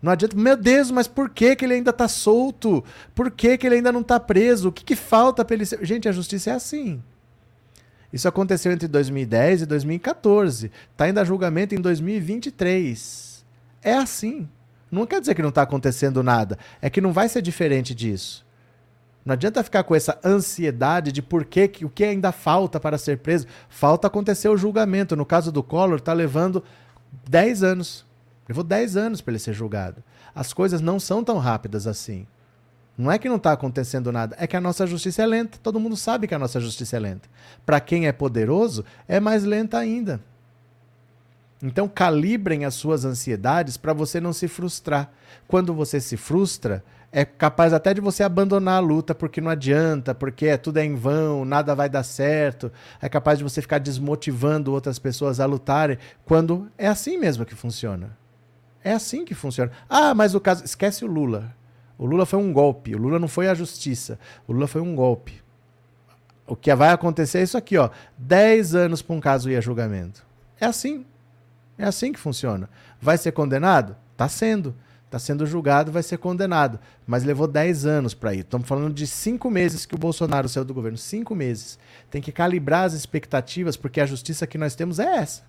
Não adianta, meu Deus, mas por que, que ele ainda está solto? Por que, que ele ainda não está preso? O que, que falta para ele ser. Gente, a justiça é assim. Isso aconteceu entre 2010 e 2014. Está ainda julgamento em 2023. É assim. Não quer dizer que não está acontecendo nada. É que não vai ser diferente disso. Não adianta ficar com essa ansiedade de por que, o que ainda falta para ser preso. Falta acontecer o julgamento. No caso do Collor, está levando 10 anos. Levou 10 anos para ele ser julgado. As coisas não são tão rápidas assim. Não é que não está acontecendo nada, é que a nossa justiça é lenta. Todo mundo sabe que a nossa justiça é lenta. Para quem é poderoso, é mais lenta ainda. Então, calibrem as suas ansiedades para você não se frustrar. Quando você se frustra, é capaz até de você abandonar a luta porque não adianta, porque é, tudo é em vão, nada vai dar certo. É capaz de você ficar desmotivando outras pessoas a lutarem, quando é assim mesmo que funciona. É assim que funciona. Ah, mas o caso. Esquece o Lula. O Lula foi um golpe. O Lula não foi a justiça. O Lula foi um golpe. O que vai acontecer é isso aqui, ó. 10 anos para um caso ir a julgamento. É assim. É assim que funciona. Vai ser condenado? Está sendo está sendo julgado, vai ser condenado. Mas levou 10 anos para ir. Estamos falando de cinco meses que o Bolsonaro saiu do governo. Cinco meses. Tem que calibrar as expectativas, porque a justiça que nós temos é essa.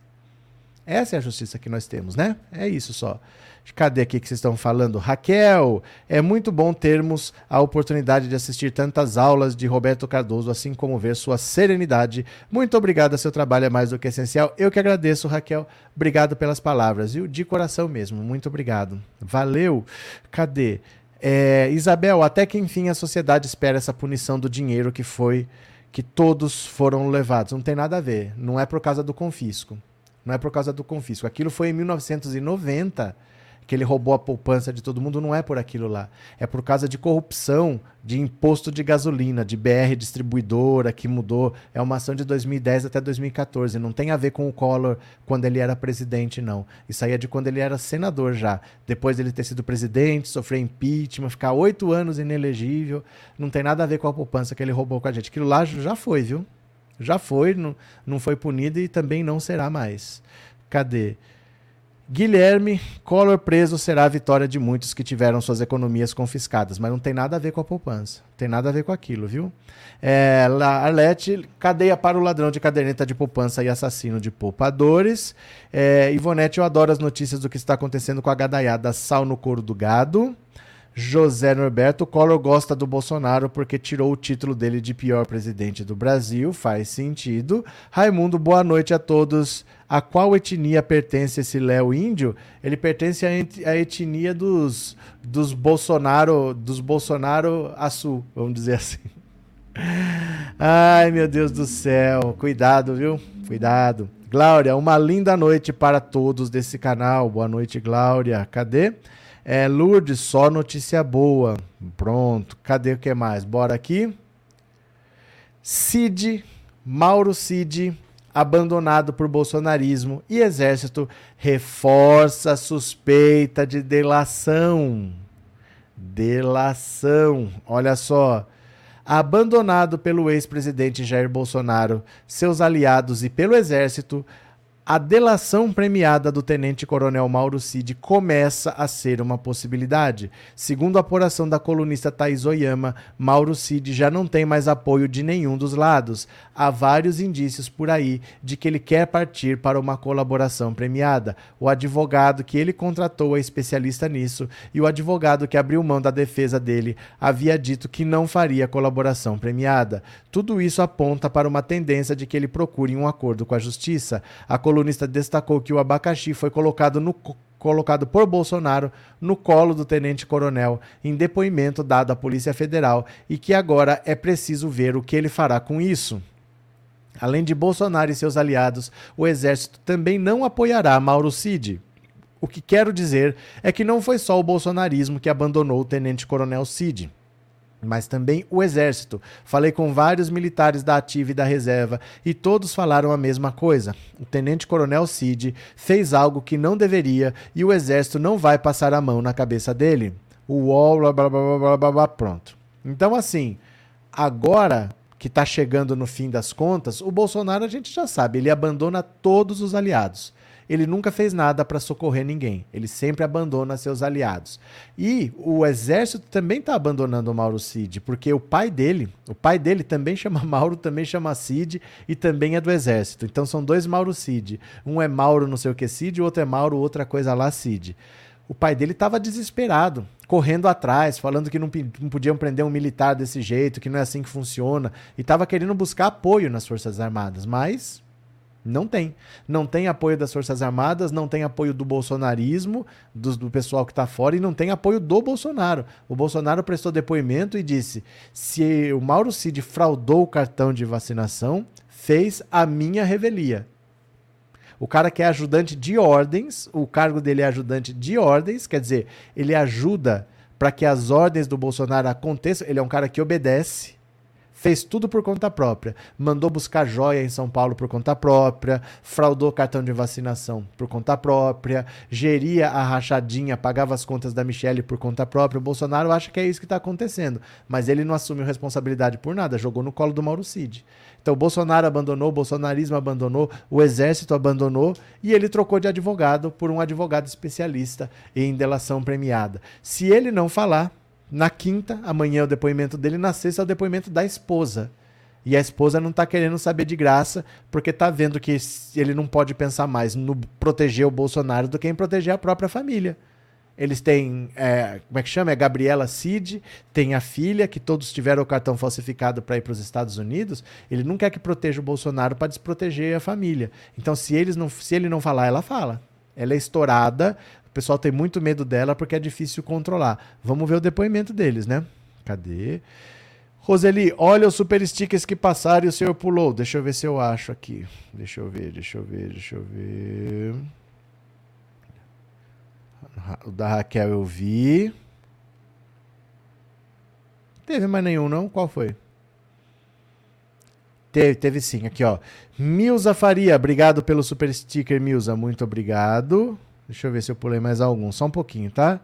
Essa é a justiça que nós temos, né? É isso só. Cadê aqui que vocês estão falando? Raquel, é muito bom termos a oportunidade de assistir tantas aulas de Roberto Cardoso, assim como ver sua serenidade. Muito obrigado, seu trabalho é mais do que essencial. Eu que agradeço, Raquel. Obrigado pelas palavras, viu? De coração mesmo. Muito obrigado. Valeu. Cadê? É, Isabel, até que enfim a sociedade espera essa punição do dinheiro que foi que todos foram levados. Não tem nada a ver. Não é por causa do confisco. Não é por causa do confisco. Aquilo foi em 1990 que ele roubou a poupança de todo mundo, não é por aquilo lá. É por causa de corrupção de imposto de gasolina, de BR distribuidora que mudou. É uma ação de 2010 até 2014. Não tem a ver com o Collor quando ele era presidente, não. Isso aí é de quando ele era senador já. Depois dele ter sido presidente, sofrer impeachment, ficar oito anos inelegível. Não tem nada a ver com a poupança que ele roubou com a gente. Aquilo lá já foi, viu? Já foi, não, não foi punido e também não será mais. Cadê? Guilherme, Collor preso será a vitória de muitos que tiveram suas economias confiscadas, mas não tem nada a ver com a poupança. Tem nada a ver com aquilo, viu? É, Arlete, cadeia para o ladrão de caderneta de poupança e assassino de poupadores. É, Ivonete, eu adoro as notícias do que está acontecendo com a gadaiada sal no couro do gado. José Norberto Collor gosta do Bolsonaro porque tirou o título dele de pior presidente do Brasil, faz sentido. Raimundo, boa noite a todos. A qual etnia pertence esse Léo Índio? Ele pertence à etnia dos, dos Bolsonaro, dos Bolsonaro Açu, vamos dizer assim. Ai, meu Deus do céu. Cuidado, viu? Cuidado. Glória, uma linda noite para todos desse canal. Boa noite, Glória. Cadê? É, Lourdes, só notícia boa. Pronto. Cadê o que mais? Bora aqui. Cid, Mauro Cid, abandonado por bolsonarismo e exército reforça suspeita de delação. Delação. Olha só. Abandonado pelo ex-presidente Jair Bolsonaro, seus aliados e pelo exército, a delação premiada do tenente-coronel Mauro Cid começa a ser uma possibilidade. Segundo a apuração da colunista Thais Oyama, Mauro Cid já não tem mais apoio de nenhum dos lados. Há vários indícios por aí de que ele quer partir para uma colaboração premiada. O advogado que ele contratou é especialista nisso e o advogado que abriu mão da defesa dele havia dito que não faria colaboração premiada. Tudo isso aponta para uma tendência de que ele procure um acordo com a justiça. A colunista destacou que o abacaxi foi colocado no colocado por Bolsonaro no colo do tenente-coronel em depoimento dado à Polícia Federal e que agora é preciso ver o que ele fará com isso. Além de Bolsonaro e seus aliados, o exército também não apoiará Mauro Cid. O que quero dizer é que não foi só o bolsonarismo que abandonou o tenente-coronel Cid mas também o Exército. Falei com vários militares da ativa e da reserva e todos falaram a mesma coisa. O tenente-coronel Cid fez algo que não deveria e o Exército não vai passar a mão na cabeça dele. O UOL, blá blá blá blá blá, blá pronto. Então, assim, agora que está chegando no fim das contas, o Bolsonaro a gente já sabe, ele abandona todos os aliados ele nunca fez nada para socorrer ninguém. Ele sempre abandona seus aliados. E o exército também está abandonando o Mauro Cid, porque o pai dele, o pai dele também chama Mauro, também chama Cid e também é do exército. Então são dois Mauro Cid. Um é Mauro não sei o que Cid, o outro é Mauro outra coisa lá Cid. O pai dele estava desesperado, correndo atrás, falando que não, não, podiam prender um militar desse jeito, que não é assim que funciona, e estava querendo buscar apoio nas Forças Armadas, mas não tem. Não tem apoio das Forças Armadas, não tem apoio do bolsonarismo, do, do pessoal que está fora, e não tem apoio do Bolsonaro. O Bolsonaro prestou depoimento e disse: se o Mauro Cid fraudou o cartão de vacinação, fez a minha revelia. O cara que é ajudante de ordens, o cargo dele é ajudante de ordens, quer dizer, ele ajuda para que as ordens do Bolsonaro aconteçam. Ele é um cara que obedece fez tudo por conta própria. Mandou buscar joia em São Paulo por conta própria, fraudou cartão de vacinação por conta própria, geria a rachadinha, pagava as contas da Michelle por conta própria. O Bolsonaro acha que é isso que está acontecendo, mas ele não assumiu responsabilidade por nada, jogou no colo do Mauro Cid. Então o Bolsonaro abandonou, o bolsonarismo abandonou, o exército abandonou e ele trocou de advogado por um advogado especialista em delação premiada. Se ele não falar, na quinta, amanhã é o depoimento dele, na sexta é o depoimento da esposa. E a esposa não está querendo saber de graça, porque está vendo que ele não pode pensar mais no proteger o Bolsonaro do que em proteger a própria família. Eles têm, é, como é que chama? É Gabriela Cid, tem a filha, que todos tiveram o cartão falsificado para ir para os Estados Unidos. Ele não quer que proteja o Bolsonaro para desproteger a família. Então, se, eles não, se ele não falar, ela fala. Ela é estourada o pessoal tem muito medo dela porque é difícil controlar. Vamos ver o depoimento deles, né? Cadê? Roseli, olha os super stickers que passaram e o senhor pulou. Deixa eu ver se eu acho aqui. Deixa eu ver, deixa eu ver, deixa eu ver. O da Raquel eu vi. Teve mais nenhum, não? Qual foi? Teve, teve sim, aqui ó. Milza Faria, obrigado pelo super sticker, Milza. Muito obrigado. Deixa eu ver se eu pulei mais algum. Só um pouquinho, tá?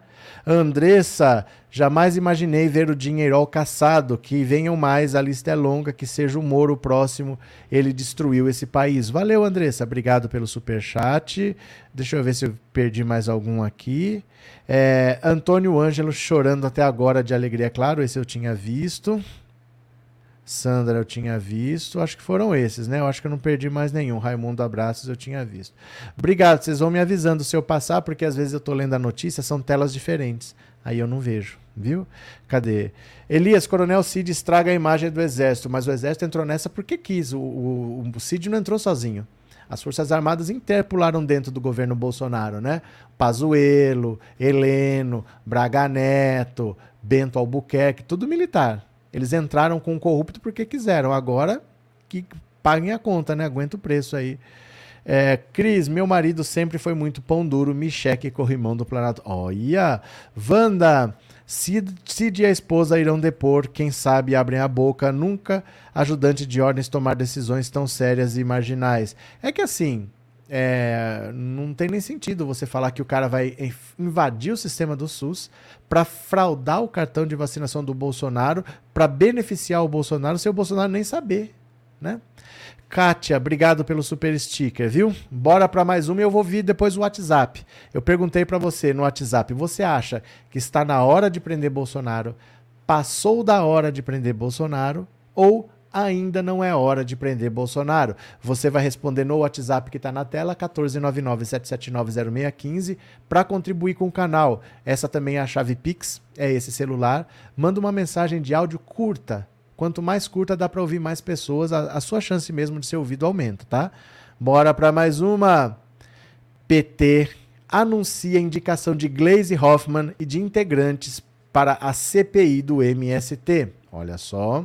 Andressa, jamais imaginei ver o dinheiro caçado. Que venham mais, a lista é longa, que seja o Moro o próximo. Ele destruiu esse país. Valeu, Andressa. Obrigado pelo super chat. Deixa eu ver se eu perdi mais algum aqui. É, Antônio Ângelo chorando até agora de alegria, claro, esse eu tinha visto. Sandra eu tinha visto, acho que foram esses, né? Eu acho que eu não perdi mais nenhum. Raimundo Abraços eu tinha visto. Obrigado, vocês vão me avisando se eu passar, porque às vezes eu tô lendo a notícia, são telas diferentes. Aí eu não vejo, viu? Cadê? Elias, Coronel Cid estraga a imagem do Exército, mas o Exército entrou nessa porque quis. O, o, o Cid não entrou sozinho. As Forças Armadas interpolaram dentro do governo Bolsonaro, né? Pazuello, Heleno, Braga Neto, Bento Albuquerque, tudo militar. Eles entraram com o corrupto porque quiseram. Agora que paguem a conta, né? Aguenta o preço aí. É, Cris, meu marido sempre foi muito pão duro, Micheque e corrimão do Planalto. Olha! Wanda, Cid, Cid e a esposa irão depor, quem sabe abrem a boca, nunca ajudante de ordens tomar decisões tão sérias e marginais. É que assim, é, não tem nem sentido você falar que o cara vai invadir o sistema do SUS para fraudar o cartão de vacinação do Bolsonaro, para beneficiar o Bolsonaro, sem o Bolsonaro nem saber, né? Kátia, obrigado pelo super sticker, viu? Bora para mais uma e eu vou vir depois o WhatsApp. Eu perguntei para você no WhatsApp, você acha que está na hora de prender Bolsonaro? Passou da hora de prender Bolsonaro ou ainda não é hora de prender Bolsonaro. Você vai responder no WhatsApp que está na tela, 14997790615, para contribuir com o canal. Essa também é a chave Pix, é esse celular. Manda uma mensagem de áudio curta. Quanto mais curta, dá para ouvir mais pessoas, a, a sua chance mesmo de ser ouvido aumenta, tá? Bora para mais uma. PT anuncia indicação de Glaze Hoffman e de integrantes para a CPI do MST. Olha só.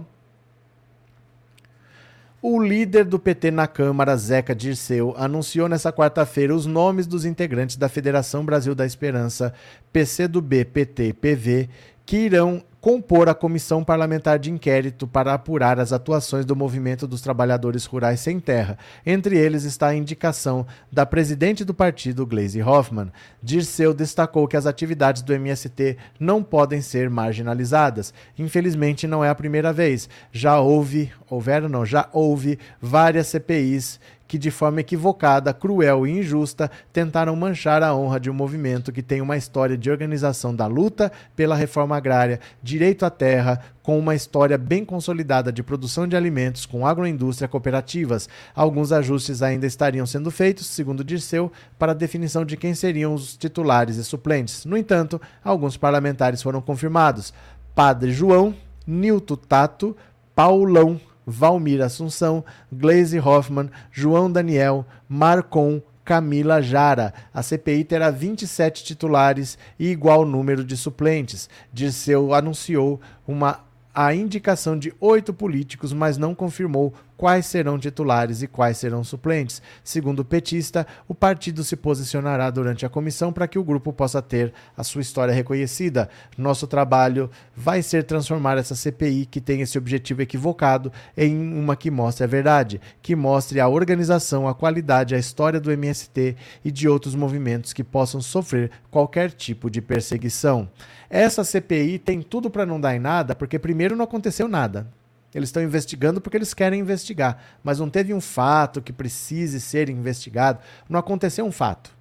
O líder do PT na Câmara, Zeca Dirceu, anunciou nesta quarta-feira os nomes dos integrantes da Federação Brasil da Esperança, PCdoB, PT e PV, que irão compor a comissão parlamentar de inquérito para apurar as atuações do movimento dos trabalhadores rurais sem terra. Entre eles está a indicação da presidente do partido, Gleisi Hoffmann. Dirceu destacou que as atividades do MST não podem ser marginalizadas. Infelizmente, não é a primeira vez. Já houve, houveram não, já houve várias CPIs que, de forma equivocada, cruel e injusta, tentaram manchar a honra de um movimento que tem uma história de organização da luta pela reforma agrária, direito à terra, com uma história bem consolidada de produção de alimentos com agroindústria cooperativas. Alguns ajustes ainda estariam sendo feitos, segundo Dirceu, para a definição de quem seriam os titulares e suplentes. No entanto, alguns parlamentares foram confirmados. Padre João, Nilton Tato, Paulão Valmir Assunção, Glaze Hoffman, João Daniel, Marcon, Camila Jara. A CPI terá 27 titulares e igual número de suplentes. Dirceu anunciou uma a indicação de oito políticos, mas não confirmou quais serão titulares e quais serão suplentes. Segundo o petista, o partido se posicionará durante a comissão para que o grupo possa ter a sua história reconhecida. Nosso trabalho vai ser transformar essa CPI, que tem esse objetivo equivocado, em uma que mostre a verdade, que mostre a organização, a qualidade, a história do MST e de outros movimentos que possam sofrer qualquer tipo de perseguição. Essa CPI tem tudo para não dar em nada, porque primeiro não aconteceu nada. Eles estão investigando porque eles querem investigar, mas não teve um fato que precise ser investigado. Não aconteceu um fato.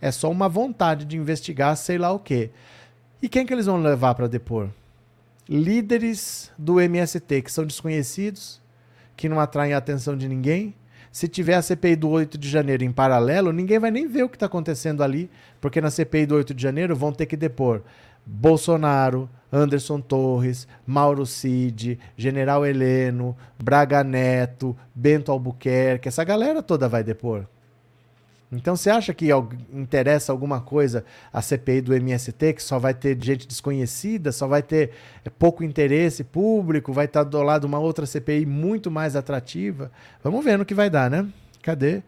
É só uma vontade de investigar, sei lá o quê. E quem que eles vão levar para depor? Líderes do MST que são desconhecidos, que não atraem a atenção de ninguém. Se tiver a CPI do 8 de janeiro em paralelo, ninguém vai nem ver o que está acontecendo ali, porque na CPI do 8 de janeiro vão ter que depor Bolsonaro, Anderson Torres, Mauro Cid, General Heleno, Braga Neto, Bento Albuquerque, essa galera toda vai depor. Então você acha que interessa alguma coisa a CPI do MST, que só vai ter gente desconhecida, só vai ter é, pouco interesse público, vai estar do lado uma outra CPI muito mais atrativa? Vamos ver no que vai dar, né? Cadê?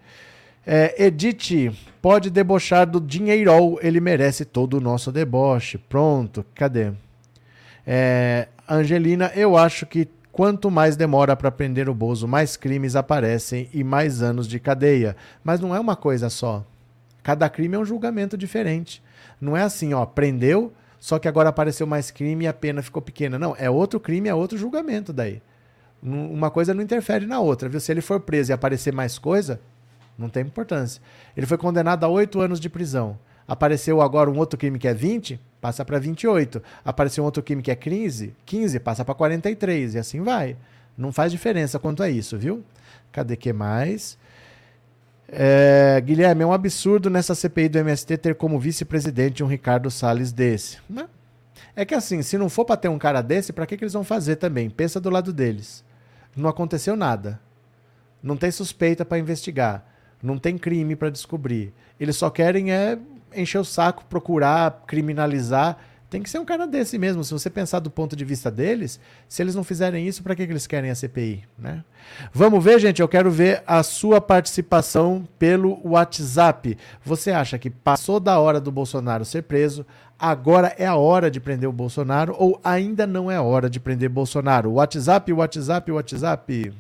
É, Edith, pode debochar do dinheiro, ele merece todo o nosso deboche. Pronto, cadê? É, Angelina, eu acho que quanto mais demora para prender o Bozo, mais crimes aparecem e mais anos de cadeia. Mas não é uma coisa só. Cada crime é um julgamento diferente. Não é assim, ó, prendeu, só que agora apareceu mais crime e a pena ficou pequena. Não, é outro crime, é outro julgamento daí. Uma coisa não interfere na outra, viu? Se ele for preso e aparecer mais coisa, não tem importância. Ele foi condenado a oito anos de prisão. Apareceu agora um outro crime que é 20, passa para 28. Apareceu um outro crime que é 15, 15 passa para 43 e assim vai. Não faz diferença quanto a isso, viu? Cadê que mais? É, Guilherme, é um absurdo nessa CPI do MST ter como vice-presidente um Ricardo Salles desse. É que assim, se não for para ter um cara desse, para que, que eles vão fazer também? Pensa do lado deles. Não aconteceu nada. Não tem suspeita para investigar. Não tem crime para descobrir. Eles só querem é encher o saco, procurar, criminalizar. Tem que ser um cara desse mesmo. Se você pensar do ponto de vista deles, se eles não fizerem isso, para que, que eles querem a CPI? Né? Vamos ver, gente. Eu quero ver a sua participação pelo WhatsApp. Você acha que passou da hora do Bolsonaro ser preso? Agora é a hora de prender o Bolsonaro ou ainda não é hora de prender Bolsonaro? WhatsApp, WhatsApp, WhatsApp.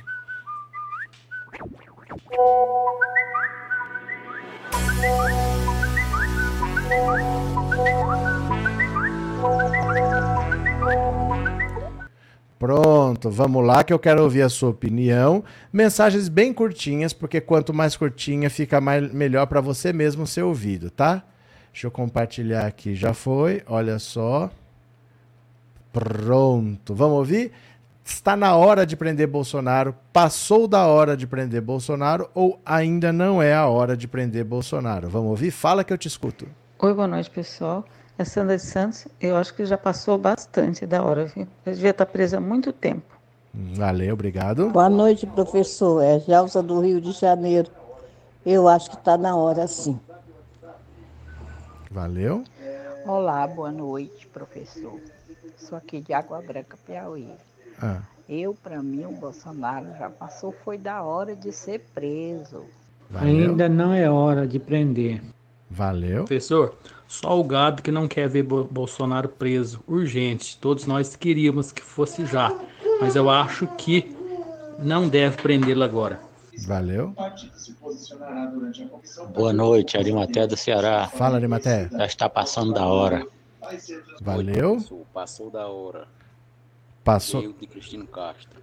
Pronto, vamos lá que eu quero ouvir a sua opinião. Mensagens bem curtinhas, porque quanto mais curtinha fica mais, melhor para você mesmo ser ouvido, tá? Deixa eu compartilhar aqui, já foi, olha só. Pronto, vamos ouvir? Está na hora de prender Bolsonaro? Passou da hora de prender Bolsonaro ou ainda não é a hora de prender Bolsonaro? Vamos ouvir? Fala que eu te escuto. Oi, boa noite, pessoal. É Sandra de Santos. Eu acho que já passou bastante da hora. Viu? Eu devia estar presa há muito tempo. Valeu, obrigado. Boa noite, professor. É Gelsa do Rio de Janeiro. Eu acho que está na hora, sim. Valeu. Olá, boa noite, professor. Sou aqui de Água Branca, Piauí. Ah. Eu, para mim, o Bolsonaro já passou, foi da hora de ser preso. Valeu. Ainda não é hora de prender. Valeu. Professor, só o gado que não quer ver Bolsonaro preso. Urgente. Todos nós queríamos que fosse já. Mas eu acho que não deve prendê-lo agora. Valeu. Boa noite, Arimaté do Ceará. Fala, Arimaté. Já está passando da hora. Valeu. Passou da hora. Passou. Eu de Cristino Castro.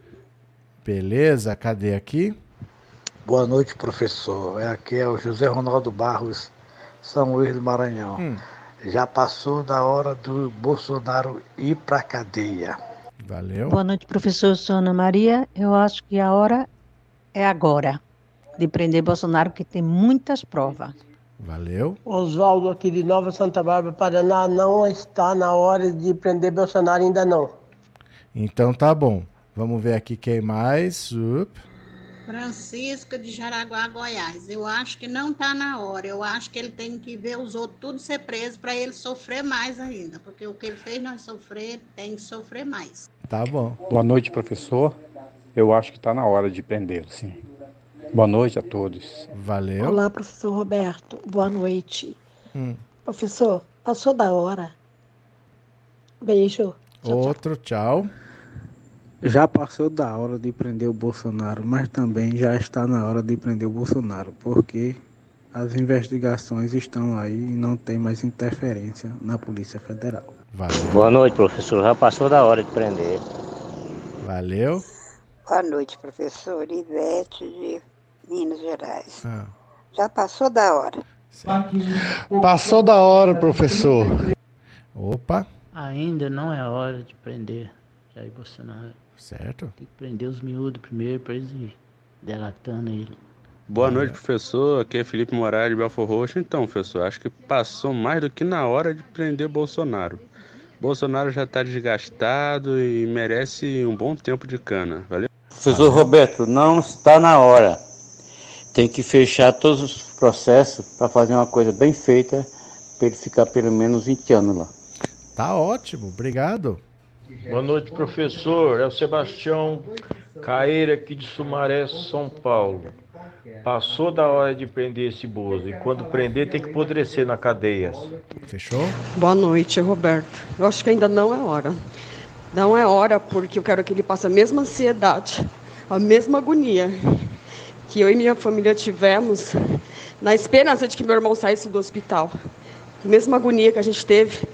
Beleza, cadê aqui? Boa noite, professor. É aqui é o José Ronaldo Barros são Luís do Maranhão. Hum. Já passou da hora do Bolsonaro ir para a cadeia. Valeu. Boa noite, professor Sônia Maria. Eu acho que a hora é agora de prender Bolsonaro, que tem muitas provas. Valeu. Oswaldo aqui de Nova Santa Bárbara, Paraná, não está na hora de prender Bolsonaro ainda não. Então tá bom. Vamos ver aqui quem mais. Up. Francisca de Jaraguá, Goiás. Eu acho que não está na hora. Eu acho que ele tem que ver os outros tudo ser preso para ele sofrer mais ainda. Porque o que ele fez nós sofrer, tem que sofrer mais. Tá bom. Boa noite, professor. Eu acho que está na hora de prendê-lo, sim. Boa noite a todos. Valeu. Olá, professor Roberto. Boa noite. Hum. Professor, passou da hora. Beijo. Tchau, Outro, tchau. tchau. Já passou da hora de prender o Bolsonaro, mas também já está na hora de prender o Bolsonaro, porque as investigações estão aí e não tem mais interferência na Polícia Federal. Valeu. Boa noite, professor. Já passou da hora de prender. Valeu. Boa noite, professor. Ivete de Minas Gerais. Ah. Já passou da hora. Passou da hora, professor. Opa. Ainda não é hora de prender Jair Bolsonaro. Certo. Tem que prender os miúdos primeiro para eles ir delatando ele. Boa noite, professor. Aqui é Felipe Moraes de Belfor Roxo. Então, professor, acho que passou mais do que na hora de prender Bolsonaro. Bolsonaro já está desgastado e merece um bom tempo de cana. Valeu? Professor Roberto, não está na hora. Tem que fechar todos os processos para fazer uma coisa bem feita para ele ficar pelo menos 20 anos lá. Tá ótimo, obrigado. Boa noite, professor. É o Sebastião Caeira aqui de Sumaré, São Paulo. Passou da hora de prender esse Bozo. E quando prender, tem que apodrecer na cadeia. Fechou? Boa noite, Roberto. Eu acho que ainda não é hora. Não é hora porque eu quero que ele passe a mesma ansiedade, a mesma agonia que eu e minha família tivemos na esperança de que meu irmão saísse do hospital. A mesma agonia que a gente teve,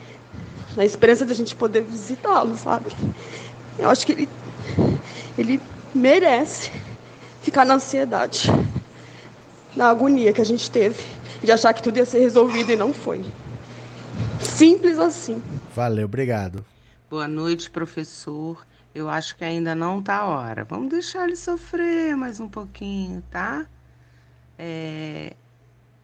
na esperança de a gente poder visitá-lo, sabe? Eu acho que ele, ele merece ficar na ansiedade, na agonia que a gente teve, de achar que tudo ia ser resolvido e não foi. Simples assim. Valeu, obrigado. Boa noite, professor. Eu acho que ainda não tá a hora. Vamos deixar ele sofrer mais um pouquinho, tá? É...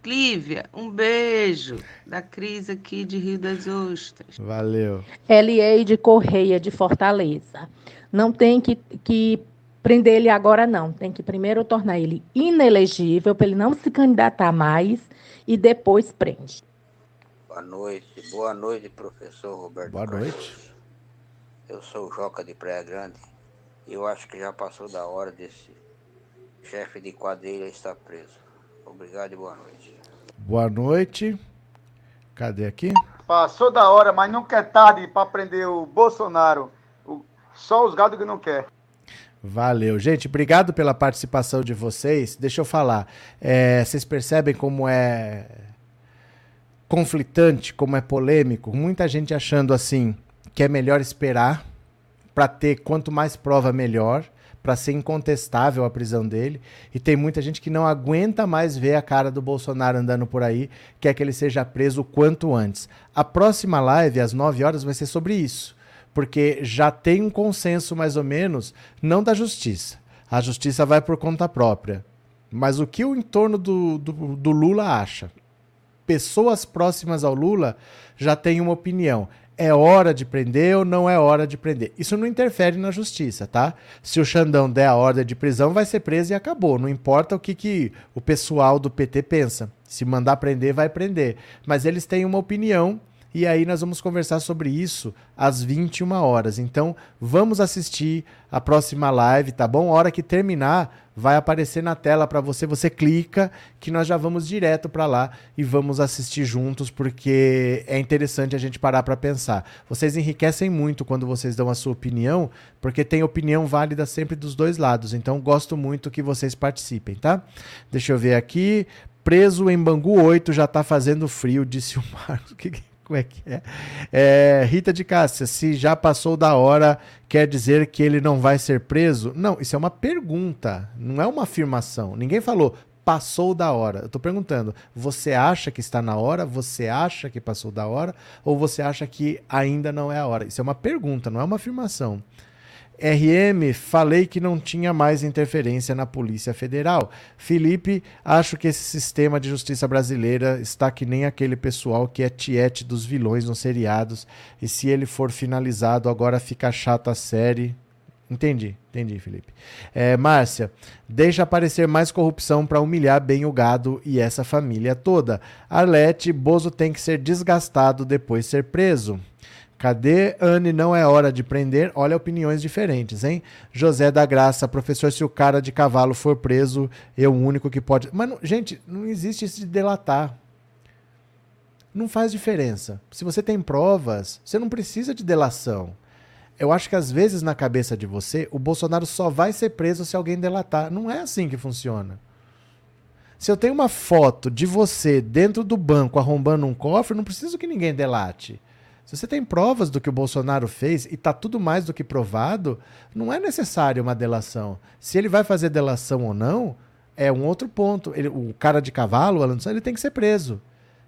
Clívia, um beijo da Cris aqui de Rio das Ostras. Valeu. Elieide Correia, de Fortaleza. Não tem que, que prender ele agora, não. Tem que primeiro tornar ele inelegível para ele não se candidatar mais e depois prende. Boa noite, boa noite, professor Roberto. Boa noite. Eu sou o Joca de Praia Grande e eu acho que já passou da hora desse chefe de quadrilha estar preso. Obrigado e boa noite. Boa noite. Cadê aqui? Passou da hora, mas nunca é tarde para prender o Bolsonaro. O... Só os gados que não quer. Valeu. Gente, obrigado pela participação de vocês. Deixa eu falar. É, vocês percebem como é conflitante, como é polêmico? Muita gente achando assim que é melhor esperar para ter quanto mais prova melhor para ser incontestável a prisão dele. E tem muita gente que não aguenta mais ver a cara do Bolsonaro andando por aí, quer que ele seja preso o quanto antes. A próxima live, às 9 horas, vai ser sobre isso. Porque já tem um consenso, mais ou menos, não da justiça. A justiça vai por conta própria. Mas o que o entorno do, do, do Lula acha? Pessoas próximas ao Lula já têm uma opinião é hora de prender ou não é hora de prender. Isso não interfere na justiça, tá? Se o Xandão der a ordem de prisão, vai ser preso e acabou. Não importa o que, que o pessoal do PT pensa. Se mandar prender, vai prender. Mas eles têm uma opinião e aí nós vamos conversar sobre isso às 21 horas. Então, vamos assistir a próxima live, tá bom? A hora que terminar, vai aparecer na tela para você, você clica que nós já vamos direto para lá e vamos assistir juntos porque é interessante a gente parar para pensar. Vocês enriquecem muito quando vocês dão a sua opinião, porque tem opinião válida sempre dos dois lados. Então, gosto muito que vocês participem, tá? Deixa eu ver aqui. Preso em Bangu 8 já tá fazendo frio, disse o Marcos. Que como é que é? é? Rita de Cássia, se já passou da hora, quer dizer que ele não vai ser preso? Não, isso é uma pergunta, não é uma afirmação. Ninguém falou passou da hora. Eu estou perguntando, você acha que está na hora? Você acha que passou da hora? Ou você acha que ainda não é a hora? Isso é uma pergunta, não é uma afirmação. RM, falei que não tinha mais interferência na Polícia Federal. Felipe, acho que esse sistema de justiça brasileira está que nem aquele pessoal que é tiete dos vilões nos seriados. E se ele for finalizado, agora fica chato a série. Entendi, entendi, Felipe. É, Márcia, deixa aparecer mais corrupção para humilhar bem o gado e essa família toda. Arlete, Bozo tem que ser desgastado depois ser preso. Cadê Anne? Não é hora de prender. Olha opiniões diferentes, hein? José da Graça, professor, se o cara de cavalo for preso, eu o único que pode. Mas, gente, não existe isso de delatar. Não faz diferença. Se você tem provas, você não precisa de delação. Eu acho que às vezes na cabeça de você, o Bolsonaro só vai ser preso se alguém delatar. Não é assim que funciona. Se eu tenho uma foto de você dentro do banco arrombando um cofre, não preciso que ninguém delate. Se você tem provas do que o Bolsonaro fez e está tudo mais do que provado, não é necessário uma delação. Se ele vai fazer delação ou não, é um outro ponto. Ele, o cara de cavalo, o Alan ele tem que ser preso.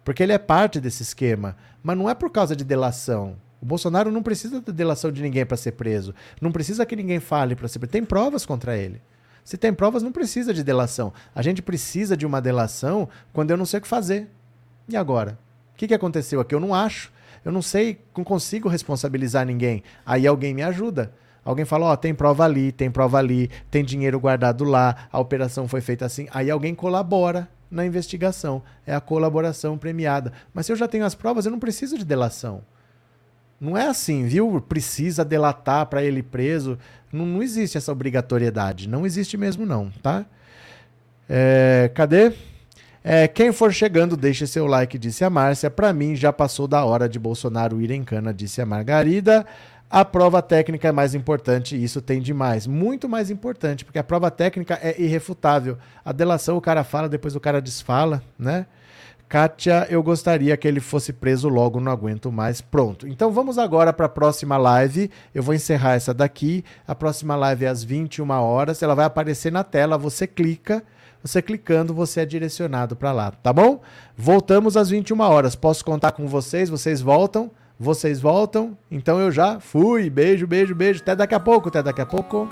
Porque ele é parte desse esquema. Mas não é por causa de delação. O Bolsonaro não precisa de delação de ninguém para ser preso. Não precisa que ninguém fale para ser preso. Tem provas contra ele. Se tem provas, não precisa de delação. A gente precisa de uma delação quando eu não sei o que fazer. E agora? O que, que aconteceu aqui? Eu não acho. Eu não sei, não consigo responsabilizar ninguém. Aí alguém me ajuda. Alguém fala, ó, oh, tem prova ali, tem prova ali, tem dinheiro guardado lá, a operação foi feita assim. Aí alguém colabora na investigação. É a colaboração premiada. Mas se eu já tenho as provas, eu não preciso de delação. Não é assim, viu? Precisa delatar para ele preso. Não, não existe essa obrigatoriedade. Não existe mesmo, não, tá? É, cadê? É, quem for chegando, deixe seu like, disse a Márcia. Para mim, já passou da hora de Bolsonaro ir em cana, disse a Margarida. A prova técnica é mais importante, isso tem demais. Muito mais importante, porque a prova técnica é irrefutável. A delação o cara fala, depois o cara desfala, né? Kátia, eu gostaria que ele fosse preso logo, não aguento mais. Pronto. Então vamos agora para a próxima live. Eu vou encerrar essa daqui. A próxima live é às 21 horas. Ela vai aparecer na tela. Você clica. Você clicando, você é direcionado para lá, tá bom? Voltamos às 21 horas. Posso contar com vocês? Vocês voltam? Vocês voltam? Então eu já fui. Beijo, beijo, beijo. Até daqui a pouco. Até daqui a pouco.